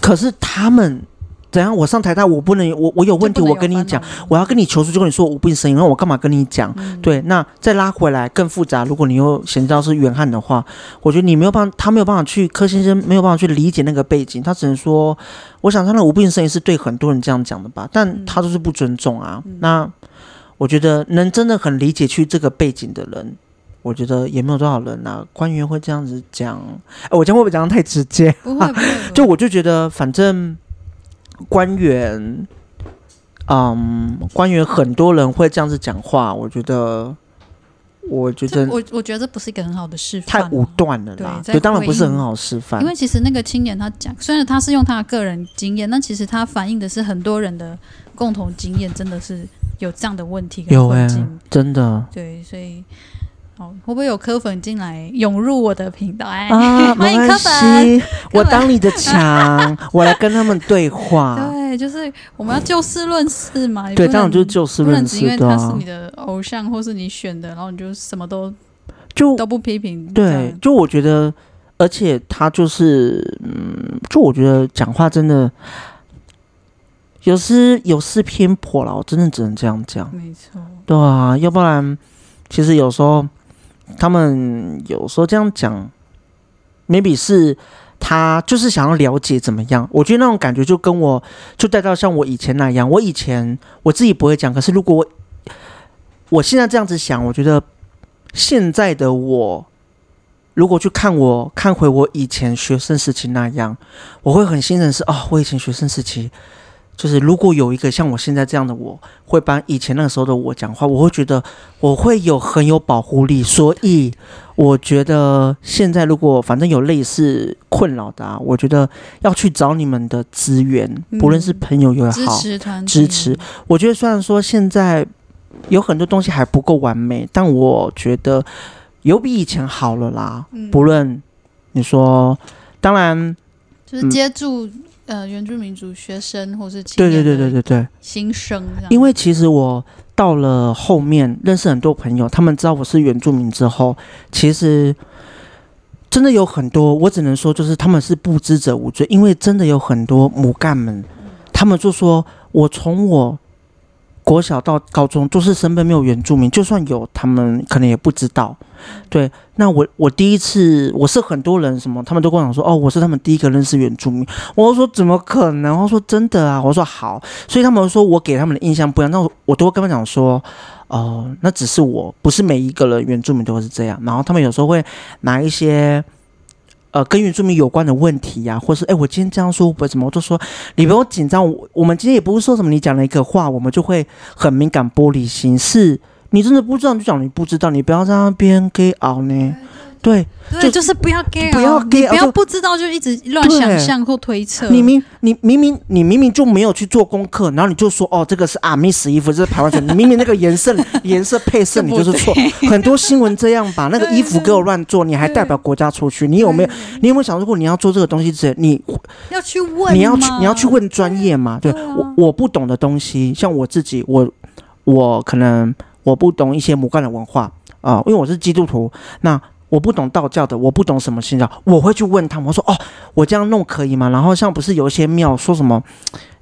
可是他们怎样？我上台大，我不能我我有问题，我跟你讲，我要跟你求助，就跟你说我无病呻吟，那我干嘛跟你讲？嗯、对，那再拉回来更复杂。如果你又嫌到是原汉的话，我觉得你没有办法，他没有办法去柯先生没有办法去理解那个背景，他只能说，我想他的无病呻吟是对很多人这样讲的吧，但他都是不尊重啊。嗯、那我觉得能真的很理解去这个背景的人。我觉得也没有多少人啊，官员会这样子讲。哎，我这样会不会讲得太直接？不会，不会。就我就觉得，反正官员，嗯，官员很多人会这样子讲话。我觉得，我觉得，我我觉得这不是一个很好的示范，太武断了啦。对，当然不是很好示范。因为其实那个青年他讲，虽然他是用他的个人经验，但其实他反映的是很多人的共同经验，真的是有这样的问题跟困境。有欸，真的。对，所以。哦，会不会有科粉进来涌入我的频道？哎，啊，欢迎科粉，我当你的墙，我来跟他们对话。对，就是我们要就事论事嘛。对，当然就是就事论事，不能只因为他是你的偶像或是你选的，然后你就什么都就都不批评。对，就我觉得，而且他就是，嗯，就我觉得讲话真的有时有失偏颇了，我真的只能这样讲。没错，对啊，要不然其实有时候。他们有时候这样讲，maybe 是他就是想要了解怎么样。我觉得那种感觉就跟我就带到像我以前那样。我以前我自己不会讲，可是如果我我现在这样子想，我觉得现在的我如果去看我看回我以前学生时期那样，我会很心疼是哦，我以前学生时期。就是如果有一个像我现在这样的我，会帮以前那个时候的我讲话，我会觉得我会有很有保护力。所以我觉得现在如果反正有类似困扰的啊，我觉得要去找你们的资源，不论是朋友也好，支持团支持。我觉得虽然说现在有很多东西还不够完美，但我觉得有比以前好了啦。不论你说，当然就是接住。呃，原住民族学生或是对对对对对对新生，因为其实我到了后面认识很多朋友，他们知道我是原住民之后，其实真的有很多，我只能说就是他们是不知者无罪，因为真的有很多母干们，他们就说我从我。国小到高中都是身边没有原住民，就算有，他们可能也不知道。对，那我我第一次我是很多人什么，他们都跟我讲说，哦，我是他们第一个认识原住民。我说怎么可能？我说真的啊。我说好，所以他们说我给他们的印象不一样。那我，我都会跟他们讲说，哦、呃，那只是我，不是每一个人原住民都会是这样。然后他们有时候会拿一些。呃，跟原住民有关的问题呀、啊，或是哎，我今天这样说，或者怎么，我就说你不要紧张。我我们今天也不是说什么，你讲了一个话，我们就会很敏感、玻璃心。是你真的不知道，你就讲你不知道，你不要在那边给熬呢。对，对就，就是不要给，不要给，不要不知道就一直乱想象或推测。你明你明明你明明就没有去做功课，然后你就说哦，这个是阿密斯衣服，这是台湾族。你明明那个颜色颜色配色 你就是错。很多新闻这样把那个衣服给我乱做，你还代表国家出去？你有没有？你有没有想，如果你要做这个东西之前，你要去问，你要去你要去问专业嘛？对，对我我不懂的东西，像我自己，我我可能我不懂一些母干的文化啊、呃，因为我是基督徒，那。我不懂道教的，我不懂什么信教，我会去问他们。我说：“哦，我这样弄可以吗？”然后像不是有一些庙说什么，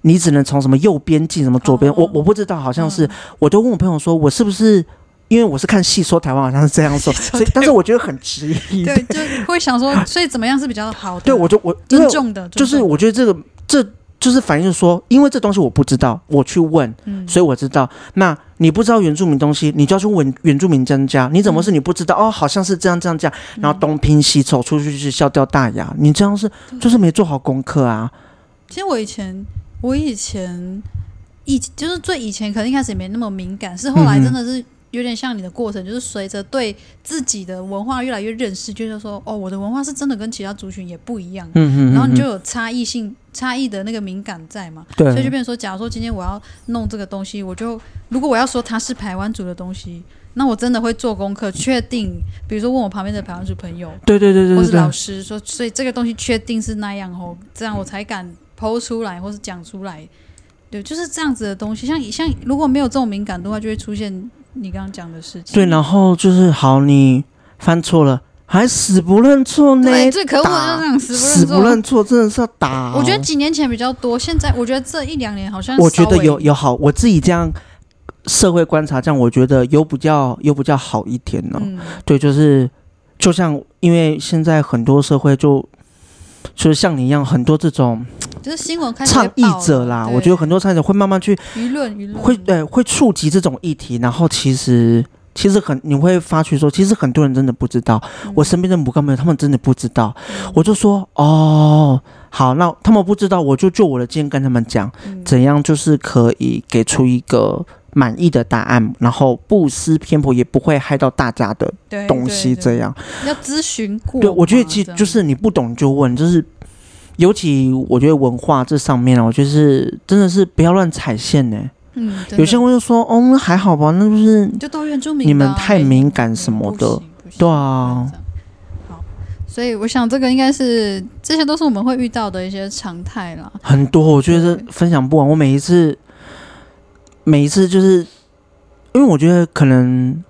你只能从什么右边进，什么左边，我我不知道，好像是，我就问我朋友说，我是不是因为我是看戏说台湾好像是这样说，所以但是我觉得很质疑，对，就会想说，所以怎么样是比较好的？对，我就我尊重的，就是我觉得这个这。就是反映说，因为这东西我不知道，我去问，嗯、所以我知道。那你不知道原住民东西，你就要去问原住民专家。你怎么是你不知道？嗯、哦，好像是这样这样这样。然后东拼西凑出去就是笑掉大牙。你这样是就是没做好功课啊。其实我以前，我以前以就是最以前可能一开始也没那么敏感，是后来真的是。嗯有点像你的过程，就是随着对自己的文化越来越认识，就是说，哦，我的文化是真的跟其他族群也不一样，嗯嗯，嗯，然后你就有差异性、差异的那个敏感在嘛，对，所以就变成说，假如说今天我要弄这个东西，我就如果我要说它是台湾族的东西，那我真的会做功课，确定，比如说问我旁边的台湾族朋友，对对对对，或是老师说，所以这个东西确定是那样哦，这样我才敢剖出来或是讲出来，对，就是这样子的东西，像像如果没有这种敏感的话，就会出现。你刚刚讲的事情，对，然后就是好，你犯错了，还死不认错呢？对，最可恶的就是这样死不认错，真的是要打哦。我觉得几年前比较多，现在我觉得这一两年好像。我觉得有有好，我自己这样社会观察，这样我觉得有比较有比较好一点呢。嗯，对，就是就像因为现在很多社会就就是像你一样，很多这种。就是新闻开始倡议者啦，我觉得很多倡议者会慢慢去舆论舆论会对会触及这种议题，然后其实其实很你会发觉说，其实很多人真的不知道，嗯、我身边的母干朋友他们真的不知道，嗯、我就说哦好，那他们不知道，我就就我的经验跟他们讲，嗯、怎样就是可以给出一个满意的答案，然后不失偏颇，也不会害到大家的东西，这样。要咨询过，对，我觉得其实就是你不懂就问，就是。尤其我觉得文化这上面啊，我觉得是真的是不要乱踩线呢。嗯，有些人会说哦，那还好吧，那就是就都原住民，你们太敏感什么的，对啊。好，所以我想这个应该是这些都是我们会遇到的一些常态啦。很多，我觉得分享不完。我每一次，每一次就是因为我觉得可能。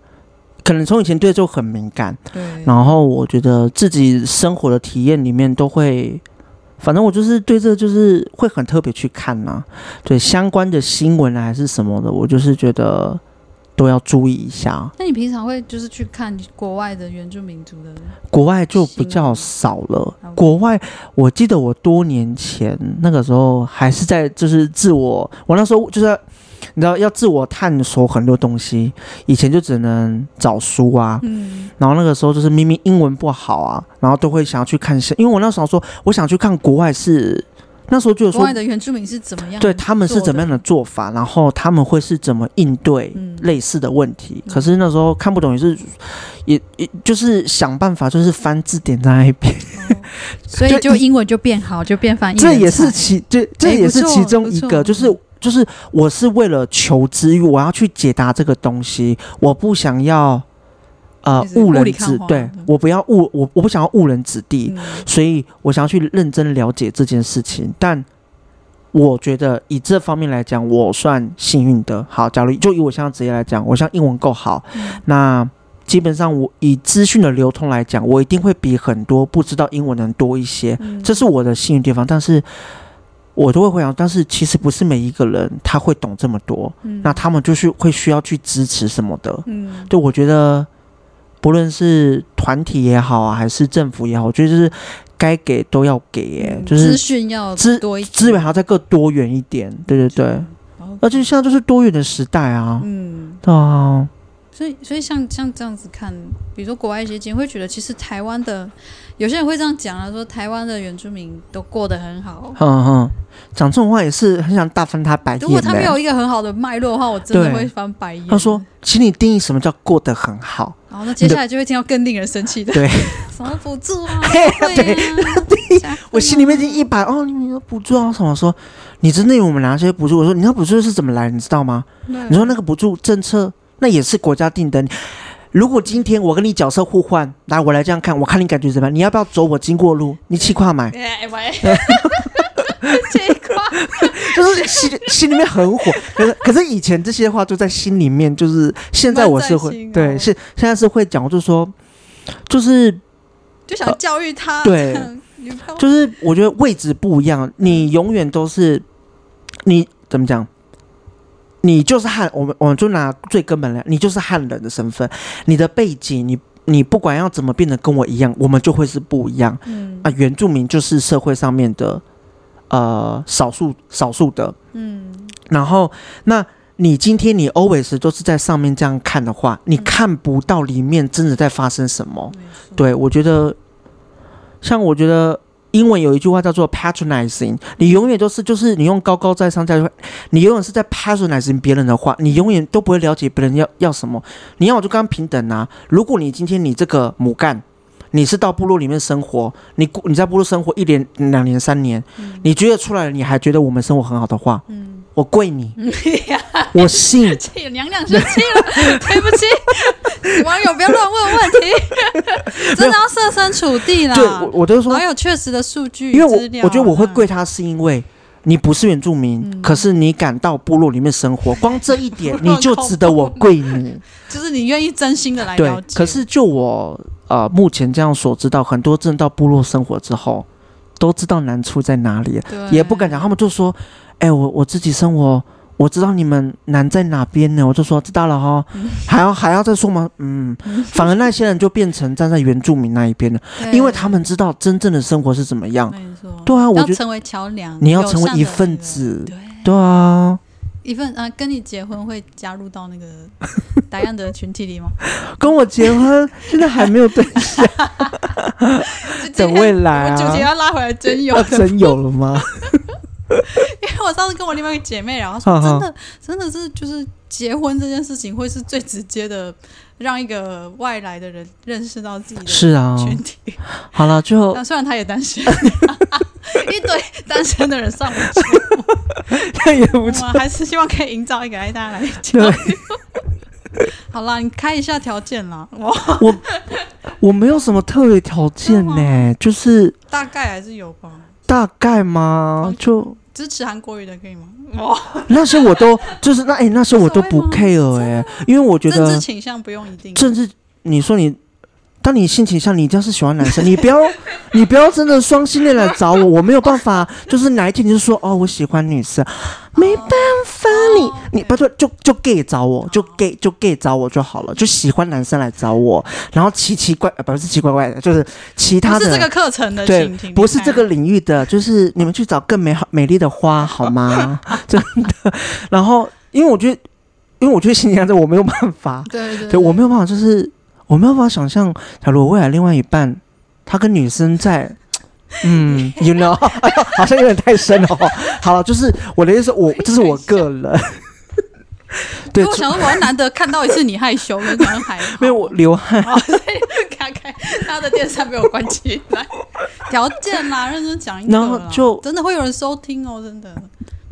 可能从以前对就很敏感，对，然后我觉得自己生活的体验里面都会，反正我就是对这就是会很特别去看呐、啊，对相关的新闻还是什么的，我就是觉得都要注意一下。那你平常会就是去看国外的原住民族的？国外就比较少了。国外，我记得我多年前那个时候还是在就是自我，我那时候就是。你知道要自我探索很多东西，以前就只能找书啊，嗯，然后那个时候就是明明英文不好啊，然后都会想要去看一下，因为我那时候说我想去看国外是那时候就有说国外的原住民是怎么样，对他们是怎么样的做法，然后他们会是怎么应对类似的问题。嗯、可是那时候看不懂也是也也就是想办法，就是翻字典在那一边，哦，所以就英文就变好，就变翻译。这也是其这这也是其中一个，就是。就是我是为了求知欲，我要去解答这个东西，我不想要呃误人子，对，我不要误我我不想要误人子弟，嗯，所以我想要去认真了解这件事情。但我觉得以这方面来讲，我算幸运的。好，假如就以我现在职业来讲，我像英文够好，嗯，那基本上我以资讯的流通来讲，我一定会比很多不知道英文的人多一些，嗯，这是我的幸运地方。但是。我都会回想，但是其实不是每一个人他会懂这么多，嗯、那他们就是会需要去支持什么的。嗯，对，我觉得不论是团体也好啊，还是政府也好，我觉得就是该给都要给耶，嗯、就是资讯要资多一资源还要再更多元一点。对对对，而且现在就是多元的时代啊。嗯，对啊。所以，所以像像这样子看，比如说国外一些经会觉得，其实台湾的有些人会这样讲啊，说台湾的原住民都过得很好。嗯哼，讲这种话也是很想大翻他白眼。如果他没有一个很好的脉络的话，我真的会翻白眼。他说：“请你定义什么叫过得很好。”然后那接下来就会听到更令人生气的，对，什么补助啊？对，对，我心里面已经一百哦，你们有补助啊？什么说？你真的有我们拿这些补助？我说你那补助是怎么来？你知道吗？你说那个补助政策。那也是国家定的。如果今天我跟你角色互换，来，我来这样看，我看你感觉怎么样？你要不要走我经过路？你气跨买？气 跨 就是心心里面很火。可是可是以前这些话就在心里面，就是现在我是会、哦、对，是现在是会讲，就是说，就是就想教育他。呃、对，就是我觉得位置不一样，你永远都是你怎么讲？你就是汉，我们我们就拿最根本来，你就是汉人的身份，你的背景，你你不管要怎么变得跟我一样，我们就会是不一样。嗯啊，原住民就是社会上面的呃少数少数的，嗯。然后，那你今天你 always 都是在上面这样看的话，你看不到里面真的在发生什么。嗯、对，我觉得，像我觉得。英文有一句话叫做 patronizing，你永远都是就是你用高高在上在，你永远是在 patronizing 别人的话，你永远都不会了解别人要要什么。你要我就刚刚平等啊。如果你今天你这个母干，你是到部落里面生活，你你在部落生活一年、两年、三年，嗯、你觉得出来了，你还觉得我们生活很好的话，嗯。我跪你，我信。娘娘生气了，对不起，网友不要乱问问题，真的要设身处地啦。对，我我都说，网友确实的数据，因为我我觉得我会跪他，是因为你不是原住民，嗯、可是你敢到部落里面生活，光这一点 你就值得我跪你。就是你愿意真心的来。对，可是就我呃目前这样所知道，很多真到部落生活之后，都知道难处在哪里，也不敢讲，他们就说。哎、欸，我我自己生活，我知道你们难在哪边呢，我就说知道了哈，还要还要再说吗？嗯，反而那些人就变成站在原住民那一边了，因为他们知道真正的生活是怎么样。对啊，我觉得成为桥梁，你要成为一份子，对。对啊，一份啊，跟你结婚会加入到那个 答案的群体里吗？跟我结婚现在还没有对象，等未来啊，我主题要拉回来，真有真有了吗？因为我上次跟我另外一个姐妹聊，说真的，真的是就是结婚这件事情会是最直接的，让一个外来的人认识到自己的是啊群体。好了，最后，虽然他也单身，一堆单身的人上我节目，那也不我错。们还是希望可以营造一个爱大家来交流。好啦，你开一下条件啦，哇，我我没有什么特别条件呢，就是大概还是有吧。大概吗？就支持韩国语的可以吗？哇，那些我都就是那哎、那些我都不 care 哎、因为我觉政治得倾向不用一定。政治，你说你。当你性倾向，你一定要是喜欢男生，你不要，你不要真的双性恋来找我，我没有办法，就是哪一天你就说哦，我喜欢女生，没办法，你你不对，就就 gay 找我，就 gay 就 gay 找我就好了，就喜欢男生来找我，然后奇奇怪呃不是奇怪怪的，就是其他的，不是这个课程的，对不是这个领域的，就是你们去找更美好美丽的花好吗？真的，然后因为我觉得，因为我觉得性倾向这我没有办法，对对对我没有办法，就是。我没有办法想象，假如我未来另外一半，他跟女生在，嗯，you know，哎呦，好像有点太深了。好了，就是我的意思我，我这是我个人。对，我想说，我要难得看到一次你害羞，可能还好没有我流汗。哦，所以给他的电扇被我关起来。条件啦，认真讲一个啦。然后就真的会有人收听哦，真的。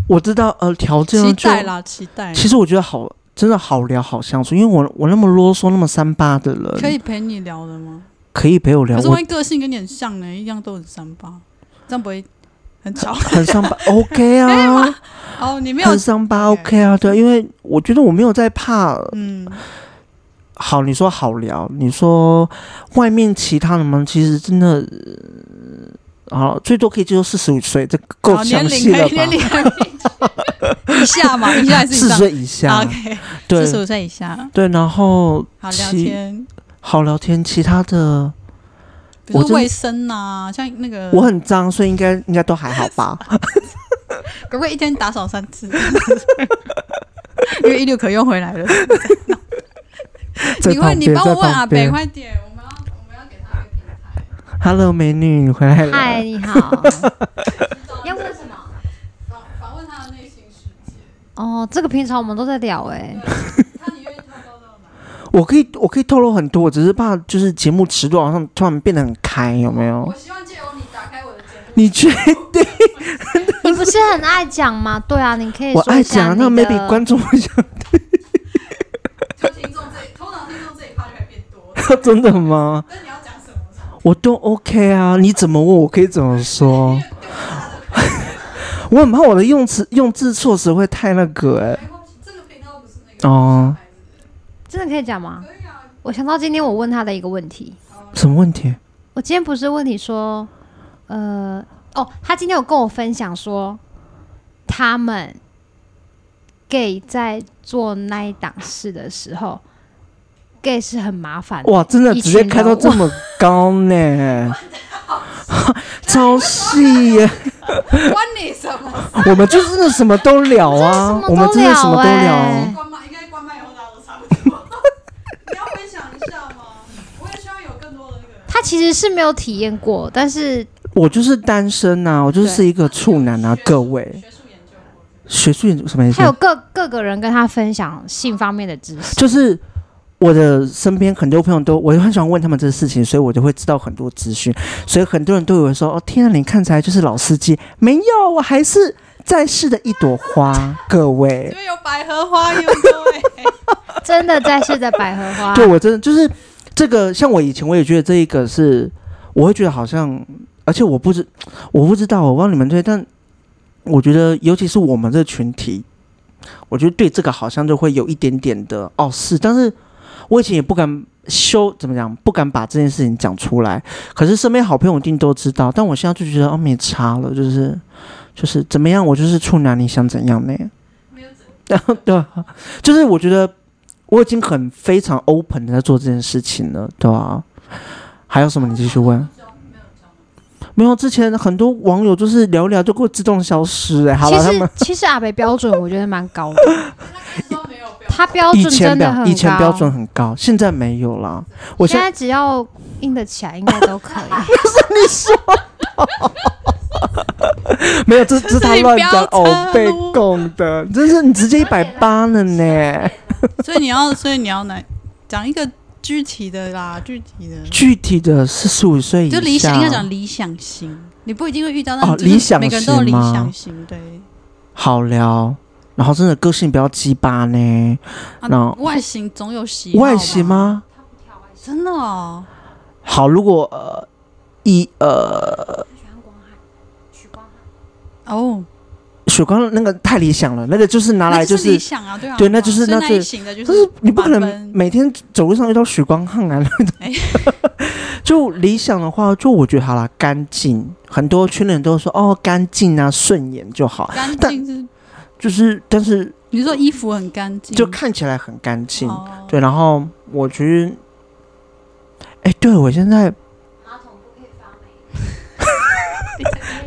我知道，呃，条件期待啦，期待。其实我觉得好。真的好聊好相处，因为我我那么啰嗦那么三八的人，可以陪你聊的吗？可以陪我聊。可是万一个性跟你很像呢，一样都很三八，这样不会很吵？很三八，OK 啊。哦，你没有很三八，OK 啊，对，因为我觉得我没有在怕。嗯，好，你说好聊，你说外面其他的吗？其实真的，好，最多可以接受四十五岁，这够详细了吧？年龄以下嘛，以下还是四十岁以下？OK，对，四十五岁以下。对，然后好聊天，好聊天，其他的，比如卫生呐，像那个我很脏，所以应该应该都还好吧？可不可以一天打扫三次？因为一六可用回来了。你快，你帮我问阿北，快点，我们要我们要给他一个平台。Hello，美女，你回来了。嗨，你好。要问什么？哦，这个平常我们都在聊哎。我可以，我可以透露很多，我只是怕就是节目尺度好像突然变得很开，有没有？我希望借由你打开我的节目。你确定？你不是很爱讲吗？对啊，你可以。我爱讲，那 maybe 观众会想听。就听众这，通常听众这一趴就会变多。真的吗？那你要讲什么？我都 OK 啊，你怎么问我可以怎么说？我很怕我的用词用字措辞会太那个哎、欸。这个频道不是那个哦，真的可以讲吗？我想到今天我问他的一个问题。什么问题？我今天不是问你说，呃，哦，他今天有跟我分享说，他们 gay 在做那一档事的时候，gay 是很麻烦的。哇，真的直接开到这么高呢，超细耶。关你什么事？我们就真的什么都聊啊，我们真的什么都聊。关麦应该关麦以后大家都差不多。你要分享一下吗？我也希望有更多的那个。他其实是没有体验过，但是我就是单身呐，我就是一个处男啊，各位。学术研究什么意思？还有各各个人跟他分享性方面的知识，就是。我的身边很多朋友都，我就很喜欢问他们这个事情，所以我就会知道很多资讯。所以很多人都以为说：“哦，天啊，你看起来就是老司机。”没有，我还是在世的一朵花。各位，因为有百合花，有各位，真的在世的百合花。对，我真的就是这个。像我以前，我也觉得这一个是，我会觉得好像，而且我不知，我不知道，我不知道你们对，但我觉得，尤其是我们这个群体，我觉得对这个好像就会有一点点的哦，是，但是。我以前也不敢修，怎么讲？不敢把这件事情讲出来。可是身边好朋友一定都知道。但我现在就觉得哦，没差了，就是就是怎么样，我就是处男，你想怎样呢？没有怎样。对，就是我觉得我已经很非常 open 的在做这件事情了，对吧、啊？还有什么？你继续问。没有，之前很多网友就是聊聊就给我自动消失哎、欸。好了，他们其实阿北标准我觉得蛮高的。他标准真的很高，以前标准很高，现在没有了。我现在只要硬得起来，应该都可以。那是你说的，没有，这这是他乱讲哦，被供的，真是你直接一百八了呢。所以你要，所以你要来讲一个具体的啦，具体的，具体的四十五岁以下，就理想应该讲理想型。你不一定会遇到，那哦理想型吗每个人都有理想型，对。好聊，然后真的个性比较鸡巴呢。啊然后外形总有喜好外形？吗？真的哦，好，如果呃一呃哦，许光那个太理想了，那个就是拿来那就是理想啊，对啊，对那就是那最那一型的，就但是你不可能分每天走路上遇到许光汉啊。哎 就理想的话，就我觉得好啦，干净。很多圈的人都说哦，干净啊，顺眼就好。干但净是，就是，但是你说衣服很干净，就看起来很干净。哦对，然后我觉得，哎，对我现在马桶不可以发霉。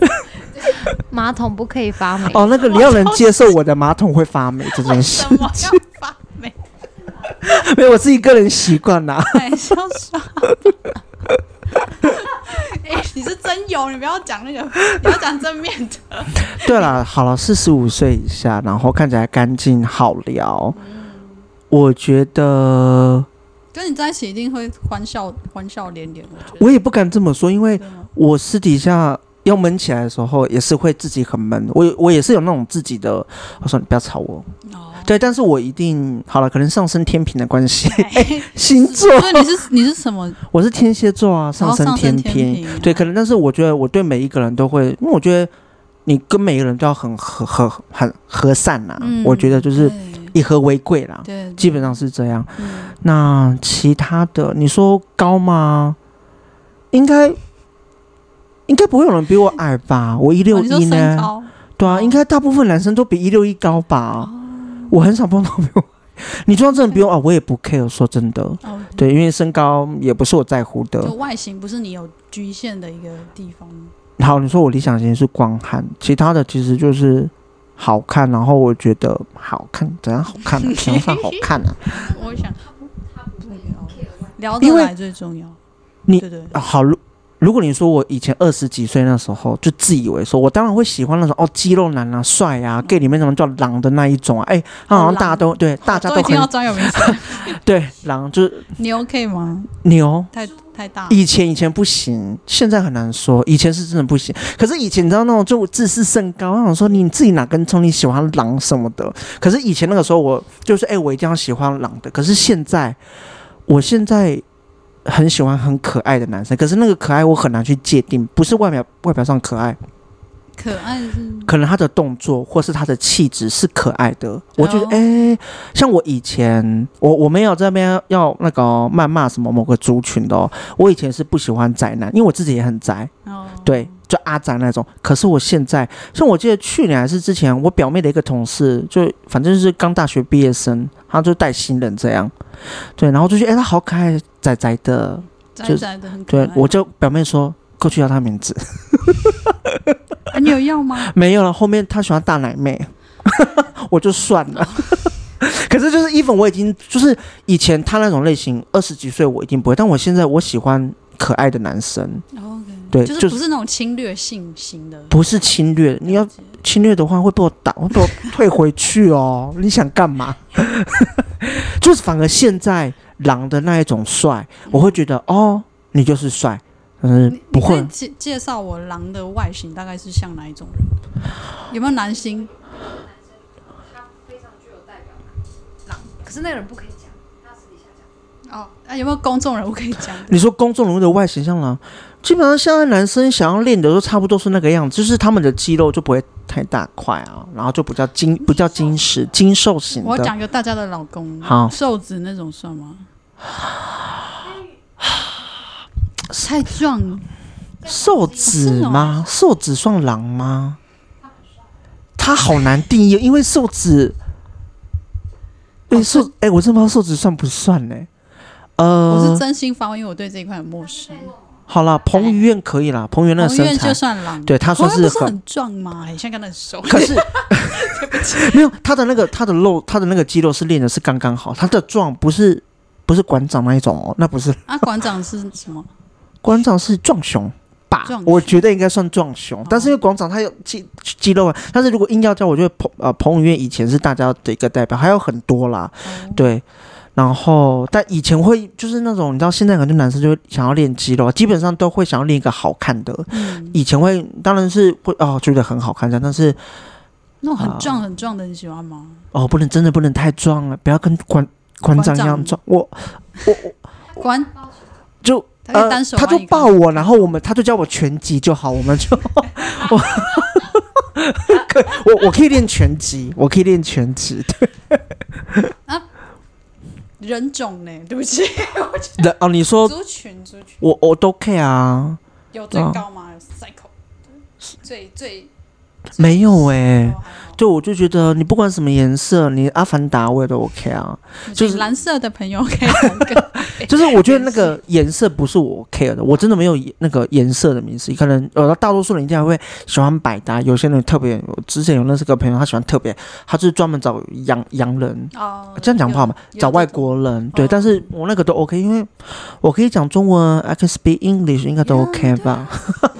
马桶不可以发霉哦，那个你要能接受我的马桶会发霉这件事什，么发霉？没有，我自己个人习惯啦。要刷？哎、你是真有，你不要讲那个，你要讲正面的。对了，好了，四十五岁以下，然后看起来干净好聊，我觉得跟你在一起一定会欢笑欢笑连连。我觉得我也不敢这么说，因为我私底下要闷起来的时候，也是会自己很闷。我我也是有那种自己的，我说你不要吵我。哦，对，但是我一定好了，可能上升天平的关系，哎。星座，所以你是你是什么？我是天蝎座啊，上升天天平啊。对，可能，但是我觉得我对每一个人都会，因为我觉得你跟每一个人都要很和和很和善呐、嗯我觉得就是以和为贵啦，对，对。基本上是这样。嗯。那其他的，你说高吗？应该应该不会有人比我矮吧？我一六一呢？高。对啊，哦。应该大部分男生都比一六一高吧？哦我很少碰到比我。你就算真的比我矮，我也不 care。说真的，哦，对，因为身高也不是我在乎就的。外形不是你有局限的一个地方。好，你说我理想型是光汉，其他的其实就是好看，然后我觉得好看，怎样好看呢、啊？怎好看呢、啊？我想聊因为得来最重要。你对对啊，好，如如果你说我以前二十几岁那时候就自以为说，我当然会喜欢那种哦肌肉男啊、帅啊，gay 里面什么叫狼的那一种啊，哎、他好像大家都对，大家都都已经要专有名词，对狼，就是你 OK 吗？牛。太太大。以前以前不行，现在很难说。以前是真的不行，可是以前你知道那种就自视甚高，我想说你自己哪根葱？你喜欢狼什么的？可是以前那个时候我就是哎、我一定要喜欢狼的。可是现在，我现在很喜欢很可爱的男生，可是那个可爱我很难去界定，不是外表外表上可爱，可爱是可能他的动作或是他的气质是可爱的。我觉得哦哎、像我以前我我没有在那边要那个谩骂什么某个族群的哦，我以前是不喜欢宅男，因为我自己也很宅。哦，对，就阿宅那种。可是我现在，像我记得去年还是之前，我表妹的一个同事，就反正就是刚大学毕业生，他就带新人这样，对，然后就觉得哎、他好可爱，宅宅的。宅宅的很可爱。，对我就表妹说过去要他名字，啊你有要吗？没有了。后面他喜欢大奶妹，我就算了。可是就是 even 我已经就是以前他那种类型，二十几岁我一定不会，但我现在我喜欢可爱的男生，对就是不是那种侵略性型的。不是侵略，你要侵略的话会被我打，会被我 退回去哦。你想干嘛？就是反而现在狼的那一种帅，我会觉得哦，你就是帅，嗯不会介介绍我狼的外形大概是像哪一种人？有没有男星？可是那个人不可以讲，他私底下讲。哦，啊有没有公众人物可以讲？你说公众人物的外形像狼，基本上现在男生想要练的都差不多是那个样子，就是他们的肌肉就不会太大块啊，然后就比较精，不叫精实、精瘦型的。我讲个大家的老公，好瘦子那种算吗？太壮，瘦子吗？瘦子算狼吗？他好难定义，因为瘦子，瘦，哎、我真不知道瘦子算不算呢、呃，我是真心发问，因为我对这一块很陌生。好啦，彭于晏可以啦，彭于晏就，算狼，对他算是很壮吗？很，像跟他很瘦，可是 没有他的那个他的肉，他的那个肌肉是练的是刚刚好，他的壮不是不是馆长那一种哦，那不是 啊，馆长是什么？馆长是壮熊吧熊？我觉得应该算壮熊，但是因为馆长他有肌肌肉啊，但是如果硬要叫，我觉得彭呃彭于晏以前是大家的一个代表，还有很多啦，哦对。然后但以前会就是那种你知道，现在很多男生就会想要练肌肉，基本上都会想要练一个好看的。嗯，以前会当然是会哦觉得很好看的，但是那种很壮很壮的你喜欢吗？哦不能真的不能太壮了，不要跟馆馆长一样壮。我我我馆就呃他就抱我，然后我们他就叫我拳击就好，我们就 我可我我可以练拳击，我可以练拳击。对啊。人种呢？对不起，人哦，你说族群族群，我我都 care 啊。有最高吗？有 cycle 最最没有哎、欸，就我就觉得你不管什么颜色，你阿凡达我也都 OK 啊。就是蓝色的朋友可以两个。就是我觉得那个颜色不是我 care 的，我真的没有那个颜色的迷思。可能呃，大多数人一定还会喜欢百搭，有些人特别。我之前有认识个朋友，他喜欢特别，他就是专门找洋洋人。哦，这样讲不好吗？找外国人，对。但是我那个都 OK，因为我可以讲中文，I can speak English，应该都 OK 吧。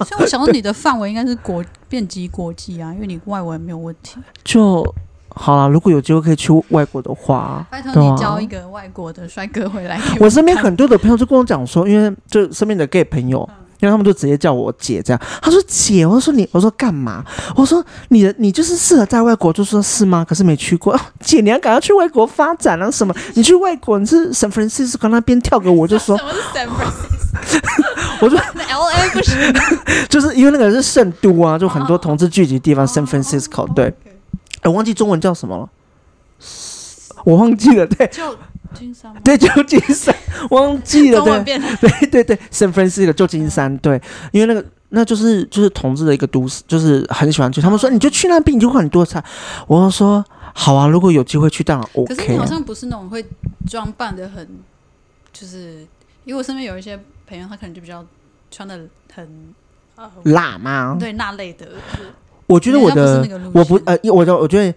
所以我想说，你的范围应该是国遍及国际啊，因为你外文没有问题。就。好了，如果有机会可以去外国的话，拜托你交一个外国的帅哥回来我。我身边很多的朋友就跟我讲说，因为就身边的 gay 朋友，因为他们就直接叫我姐这样。他说姐，我说你，我说干嘛？我说你的你就是适合在外国，就说是吗？可是没去过。哦、姐，你要赶快去外国发展啊什么？你去外国，你是 San Francisco 那边跳个舞，就说。什么是 San Francisco？我说 L A 不是，就是因为那个是圣都啊，就很多同志聚集地方、oh, San Francisco 对。我忘记中文叫什么了，我忘记了。对，旧金山。对，旧金山，忘记了。对，对，对，对，San Francisco 旧金山。对，因为那个，那就是就是同志的一个都市，就是很喜欢去。他们说，你就去那边，你就会很多菜。我说好啊，如果有机会去，当然 OK。可是你好像不是那种会装扮的很，就是因为我身边有一些朋友，他可能就比较穿的很辣吗？对，那类的。我觉得我的不我不呃，我的我觉得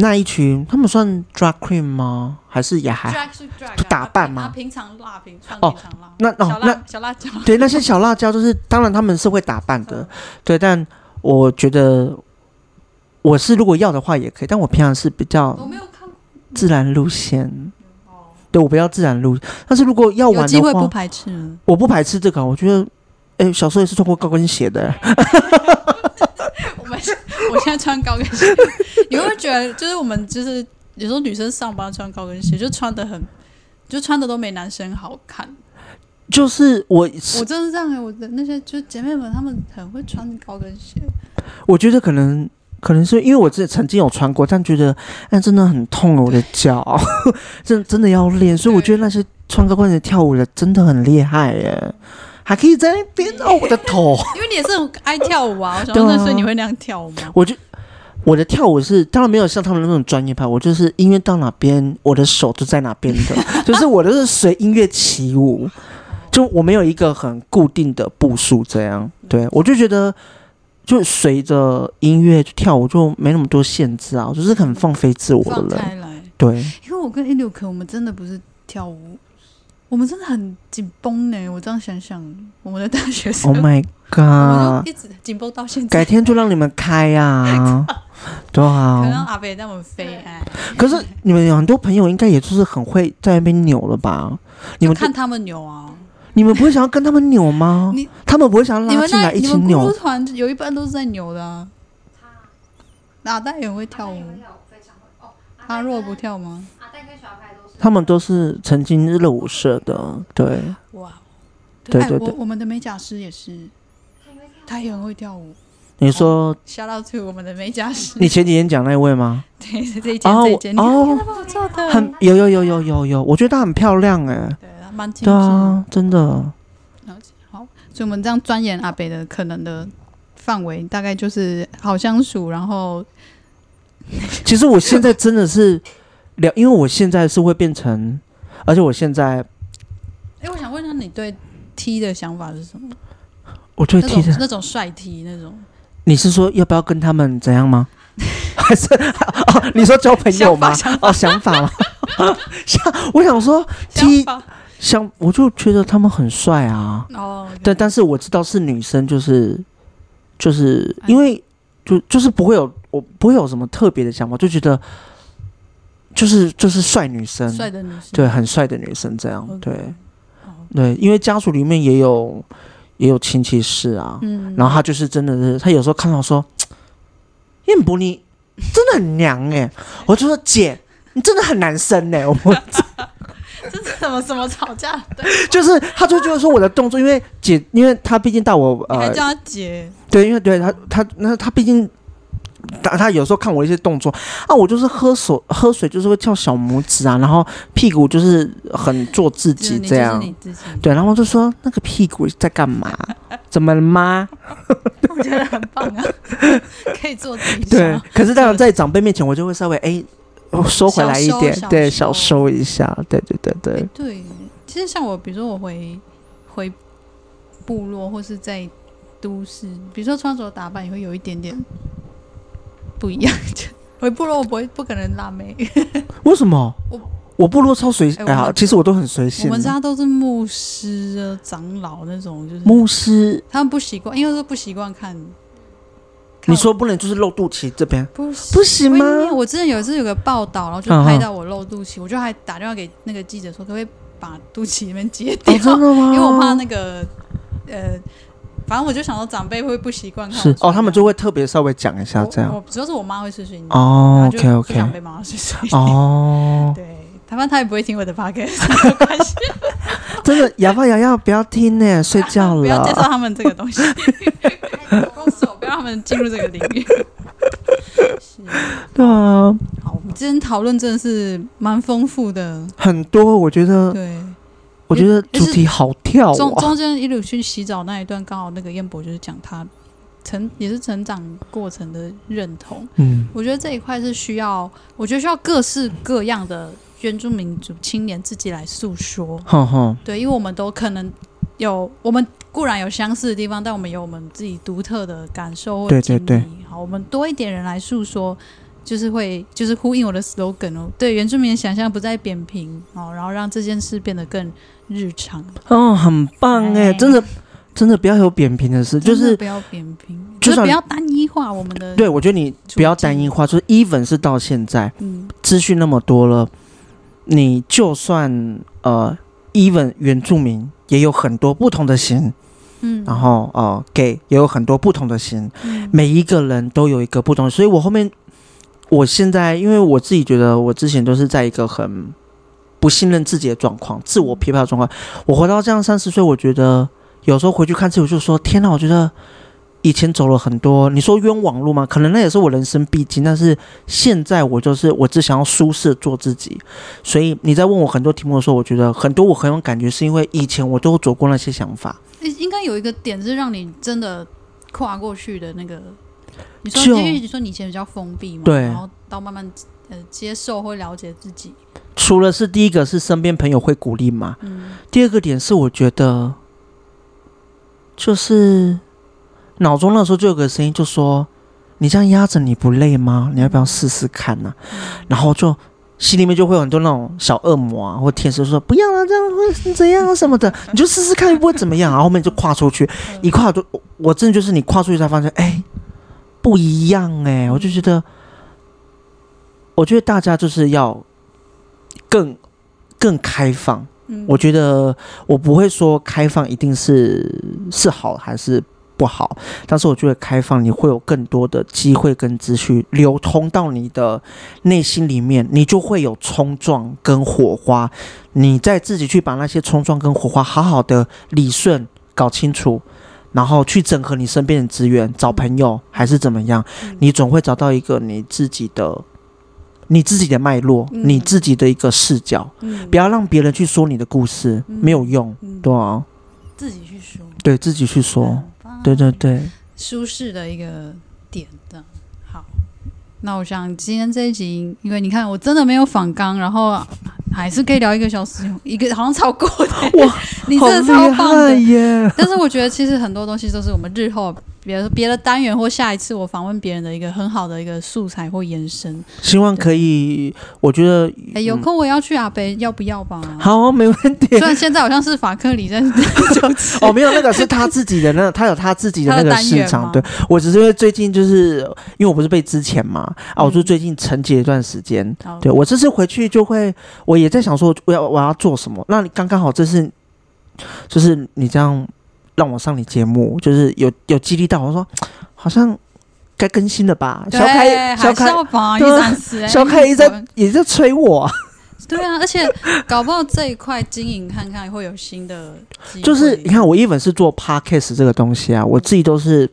那一群他们算 drag queen 吗？还是也还？Drag 是 drag 打扮吗？平常辣平常哦，那哦那小辣椒。对那些小辣椒就是当然他们是会打扮的，对，但我觉得我是如果要的话也可以，但我平常是比较自然路线，对我不要自然路，但是如果要玩的话，不排斥，我不排斥这个，我觉得哎，小时候也是穿过高跟鞋的。我们我现在穿高跟鞋，你会不会觉得就是我们就是有时候女生上班穿高跟鞋，就穿的很，就穿的都没男生好看。就是我，我真的这样、欸、我的那些就是姐妹们，她们很会穿高跟鞋。我觉得可能可能是因为我自己曾经有穿过，但觉得哎真的很痛哦，我的脚，真真的要练。所以我觉得那些穿高跟鞋跳舞的真的很厉害耶。还可以在那边哦，我的头，因为你也是很爱跳舞啊，我想问，所以你会那样跳舞吗？我就我的跳舞是当然没有像他们那种专业派，我就是音乐到哪边，我的手就在哪边的，就是我都是随音乐起舞，就我没有一个很固定的步数，这样，对我就觉得就随着音乐跳舞就没那么多限制啊，我就是很放飞自我的人，对，因为我跟 Iljuk 我们真的不是跳舞。我们真的很紧绷呢，我这样想想，我们的大学生，Oh my God，一直紧绷到现在。改天就让你们开啊，多好。可能阿北带我们飞哎。可是你们有很多朋友，应该也就是很会在那边扭了吧？你们看他们扭啊，你们不会想要跟他们扭吗？你他们不会想要拉进来一起扭？你们团有一半都是在扭的啊。阿戴也会跳舞，阿若不跳吗？他们都是曾经热舞社的，对。哇，对对对，我们的美甲师也是，他也很会跳舞。你说，shout out to 我们的美甲师。你前几天讲那位吗？对，这一件这一件，哦，做的很有有有有有有，我觉得她很漂亮哎。对，蛮精致。对啊，真的。好，所以我们这样钻研阿北的可能的范围，大概就是好相处，然后。其实我现在真的是。聊，因为我现在是会变成，而且我现在，哎，我想问一下，你对 T 的想法是什么？我对 T 的那种帅 T 那种，你是说要不要跟他们怎样吗？还是哦，你说交朋友吗？哦，想法吗？想，我想说 T 想，我就觉得他们很帅啊。哦，对，但是我知道是女生，就是就是因为就就是不会有，我不会有什么特别的想法，就觉得。就是就是帅女生，帅的女生，对，很帅的女生这样，对对，因为家族里面也有也有亲戚是啊，嗯，然后他就是真的是，他有时候看到说，彦博你真的很娘哎、欸，我就说姐，你真的很男生哎、欸，我 这是什么什么吵架？对，就是他就觉得说我的动作，因为姐，因为他毕竟大我呃，你还叫他姐，对，因为对他他那他毕竟。他他有时候看我一些动作啊，我就是喝水喝水就是会翘小拇指啊，然后屁股就是很做自己这样，对，然后就说那个屁股在干嘛？怎么了吗？我觉得很棒啊，可以做自己。对，可是当然在长辈面前，我就会稍微哎收回来一点，对，小收小收一下，对对对对。欸对，其实像我，比如说我回回部落或是在都市，比如说穿着打扮也会有一点点不一样。回部落我不会不可能辣妹，为什么？我我部落超随，哎呀，其实我都很随性。我们家都是牧师啊、长老那种，就是牧师，他们不习惯，因为说不习惯看。你说不能就是露肚脐这边不不行吗？我之前有一次有个报道，然后就拍到我露肚脐，我就还打电话给那个记者说，可不可以把肚脐那边截掉？哦，真的吗？因为我怕那个呃，反正我就想说长辈会不习惯看。是哦，他们就会特别稍微讲一下这样。主要是我妈会碎碎念哦，OK OK。长辈妈妈碎碎念哦，对，他们他也不会听我的 podcast，没关系。真的，哑巴哑哑不要听呢，睡觉了。不要介绍他们这个东西，不要让他们进入这个领域。是，对啊。好，我们今天讨论真的是蛮丰富的，很多，我觉得。对。我觉得主题好跳啊。中中间一路去洗澡那一段，刚好那个燕博就是讲他成也是成长过程的认同。嗯，我觉得这一块是需要，我觉得需要各式各样的原住民族青年自己来诉说。哼哼，对，因为我们都可能有，我们固然有相似的地方，但我们有我们自己独特的感受或经历。对对对。好，我们多一点人来诉说。就是会，就是呼应我的 slogan 哦。对，原住民的想象不再扁平哦，然后让这件事变得更日常。哦，很棒哎，真的，真的不要有扁平的事，就是不要扁平，就是不要单一化我们的。对，我觉得你不要单一化，就是 even 是到现在，嗯，资讯那么多了，你就算呃 even 原住民也有很多不同的型，嗯，然后呃 gay 也有很多不同的型，嗯，每一个人都有一个不同，所以我后面。我现在，因为我自己觉得，我之前都是在一个很不信任自己的状况，自我批判的状况。我回到这样三十岁，我觉得有时候回去看自己，我就说：天哪！我觉得以前走了很多，你说冤枉路吗？可能那也是我人生必经。但是现在我就是，我只想要舒适做自己。所以你在问我很多题目的时候，我觉得很多我很有感觉，是因为以前我都走过那些想法。应该有一个点是让你真的跨过去的那个。你说，因为你说你以前比较封闭嘛，对，然后到慢慢呃接受或了解自己。除了是第一个是身边朋友会鼓励嘛，嗯，第二个点是我觉得，就是脑中那时候就有个声音就说：“你这样压着你不累吗？你要不要试试看呢？”嗯，然后就心里面就会有很多那种小恶魔啊或天使说：“不要啊，这样会怎样啊什么的，你就试试看又不会怎么样。”然后后面就跨出去，一跨就我真的就是你跨出去才发现，哎。不一样哎、欸，我就觉得，我觉得大家就是要更更开放。嗯，我觉得我不会说开放一定是是好还是不好，但是我觉得开放你会有更多的机会跟资讯流通到你的内心里面，你就会有冲撞跟火花。你再自己去把那些冲撞跟火花好好的理顺搞清楚。然后去整合你身边的资源，找朋友还是怎么样，嗯、你总会找到一个你自己的、你自己的脉络，嗯、你自己的一个视角。嗯、不要让别人去说你的故事，嗯、没有用，嗯、对啊。自己去说，对自己去说，嗯、对对对，舒适的一个点的。好，那我想今天这一集，因为你看我真的没有访纲，然后。还是可以聊一个小时，一个好像超过的 哇，你真的超棒的耶！但是我觉得其实很多东西都是我们日后，别的别的单元或下一次我访问别人的一个很好的一个素材或延伸。希望可以，我觉得哎，有空我要去阿北，要不要吧？好，没问题。虽然现在好像是法克里在 哦，没有，那个是他自己的，那 他有他自己的那个市场。对，我只是因为最近就是因为我不是被之前嘛，啊，我就最近沉寂一段时间。对，我这次回去就会，我也在想说我要我要做什么。那你刚刚好这是，就是你这样。让我上你节目，就是有有激励到我说，好像该更新了吧？小凯，小凯，对，小凯一直 在也在催我。对啊，而且搞不好这一块经营看看会有新的。就是你看，我一本是做 podcast 这个东西啊，我自己都是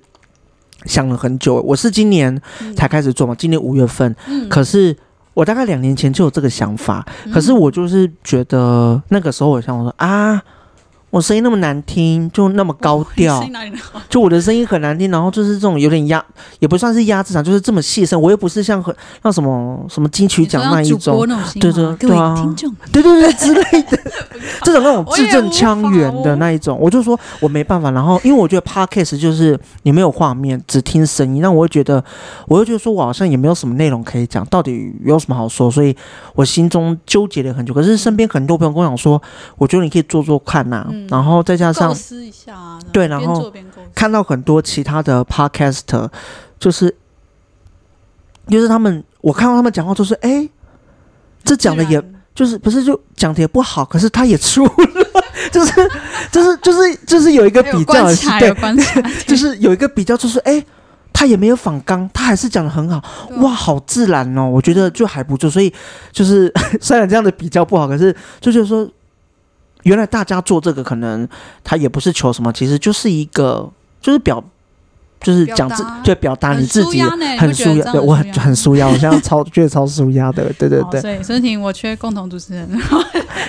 想了很久。我是今年才开始做嘛，今年五月份。嗯。可是我大概两年前就有这个想法，可是我就是觉得那个时候我想我说啊。我声音那么难听，就那么高调，就我的声音很难听，然后就是这种有点压，也不算是压制场，就是这么细声。我又不是像很那什么什么金曲奖那一种，对对对啊，对对对之类的，这种那种字正腔圆的那一种，我就说我没办法。然后因为我觉得 Podcast 就是你没有画面，只听声音，那我会觉得，我又觉得说我好像也没有什么内容可以讲，到底有什么好说？所以我心中纠结了很久。可是身边很多朋友跟我讲说，我觉得你可以做做看呐、啊。嗯然后再加上，对，然后看到很多其他的 podcaster，就是，就是他们，我看到他们讲话就是，哎，这讲的也就是不是就讲的也不好，可是他也出了，就是就是就是就是有一个比较，对，就是有一个比较，就是哎，他也没有仿纲，他还是讲的很好，哇，好自然哦，我觉得就还不错，所以就是 虽然这样的比较不好，可是就觉得说。原来大家做这个，可能他也不是求什么，其实就是一个，就是表，就是讲自，就，表达你自己很舒压，对我很很舒压，我现在 超觉得超舒压的，对对对。所以申婷，我缺共同主持人，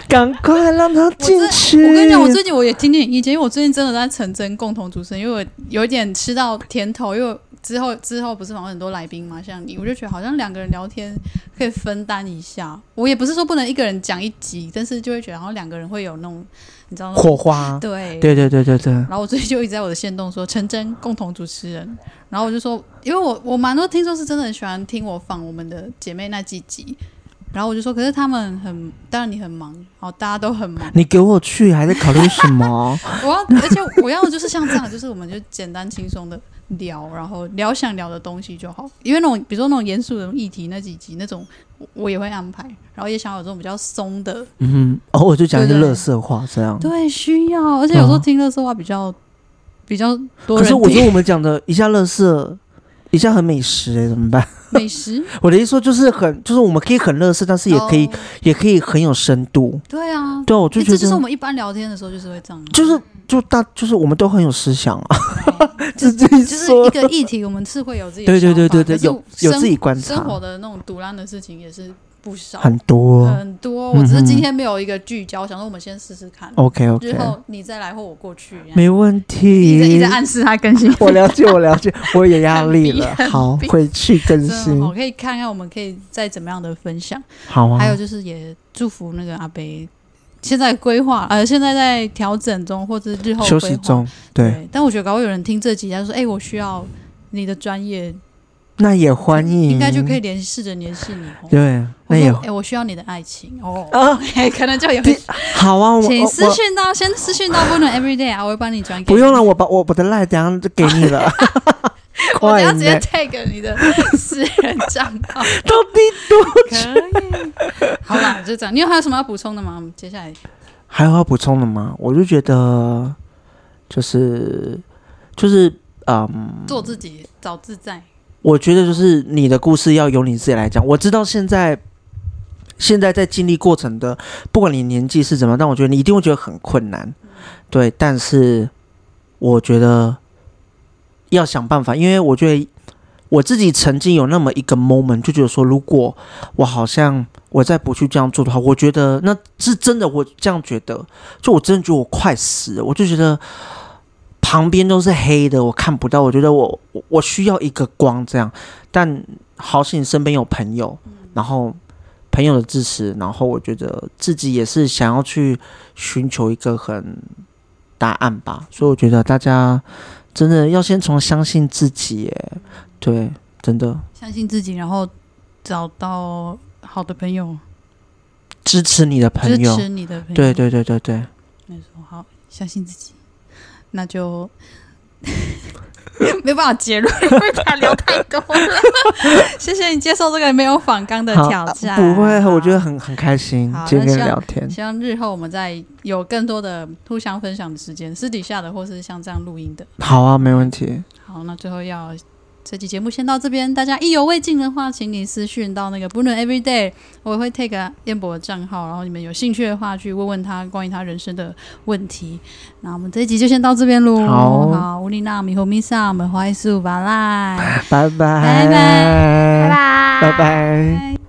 赶快让他进去。我跟你讲，我最近我也听听意见，因为我最近真的在成真共同主持人，因为我有一点吃到甜头，因为。之后之后不是访问很多来宾嘛，像你，我就觉得好像两个人聊天可以分担一下。我也不是说不能一个人讲一集，但是就会觉得好像两个人会有那种你知道吗？火花。对对对对对对。然后我最近就一直在我的线动说陈真共同主持人，然后我就说，因为我我蛮多听众是真的很喜欢听我访我们的姐妹那几集，然后我就说，可是他们很，当然你很忙，好，大家都很忙。你给我去还在考虑什么？我要，而且我要的就是像这样，就是我们就简单轻松的。聊，然后聊想聊的东西就好，因为那种比如说那种严肃的议题那几集那种，我也会安排，然后也想有这种比较松的，嗯哼，哦，我就讲一些乐色话这样，对，需要，而且有时候听乐色话比较、哦、比较多。可是我觉得我们讲的一下乐色，一下很美食、欸，哎，怎么办？美食？我的意思说就是很，就是我们可以很乐色，但是也可以、哦、也可以很有深度。对啊，对，我就觉得、欸、这就是我们一般聊天的时候就是会这样，就是。就大就是我们都很有思想啊，就就是一个议题，我们是会有自己对对对对对，有有自己观察生活的那种独烂的事情也是不少，很多很多。我只是今天没有一个聚焦，想说我们先试试看。OK OK，之后你再来或我过去，没问题。一直暗示他更新，我了解我了解，我有 压力了。好，回去更新。我可以看看我们可以再怎么样的分享。好啊，还有就是也祝福那个阿北。现在规划，呃，现在在调整中，或者日后休息中，对。对，但我觉得，搞不好有人听这集，他说：“哎、欸，我需要你的专业。”那也欢迎，应该就可以联试着联系你。对，那也，哎、欸，我需要你的爱情哦。啊、欸，可能就有。好啊，我请私讯到，先私讯到不能 everyday 啊，我会帮你转给。不用了，我把我我的赖等下就给你了。我等下直接 tag 你的私人账号，到底多以。好啦，就这样。你有还有什么要补充的吗？接下来还有要补充的吗？我就觉得，就是就是嗯，做自己，找自在。我觉得就是你的故事要由你自己来讲。我知道现在现在在经历过程的，不管你年纪是怎么样，但我觉得你一定会觉得很困难。嗯、对，但是我觉得。要想办法，因为我觉得我自己曾经有那么一个 moment，就觉得说，如果我好像我再不去这样做的话，我觉得那是真的。我这样觉得，就我真的觉得我快死了，我就觉得旁边都是黑的，我看不到。我觉得我我需要一个光，这样。但好险身边有朋友，然后朋友的支持，然后我觉得自己也是想要去寻求一个很答案吧。所以我觉得大家。真的要先从相信自己耶，对，真的相信自己，然后找到好的朋友，支持你的朋友，支持你的朋友，对对对对对。没错，好，相信自己，那就。没办法结论，因为他聊太多了。谢谢你接受这个没有反纲的挑战。不会，我觉得很很开心，今天聊天希。希望日后我们再有更多的互相分享的时间，私底下的或是像这样录音的。好啊，没问题。好，那最后要。这期节目先到这边，大家意犹未尽的话，请你私讯到那个 Bruno Everyday，我也会 take 燕博的账号，然后你们有兴趣的话，去问问他关于他人生的问题。那我们这一集就先到这边喽。好，好，乌丽娜米和米萨，我们怀素巴赖，拜拜，拜拜，拜拜，拜拜。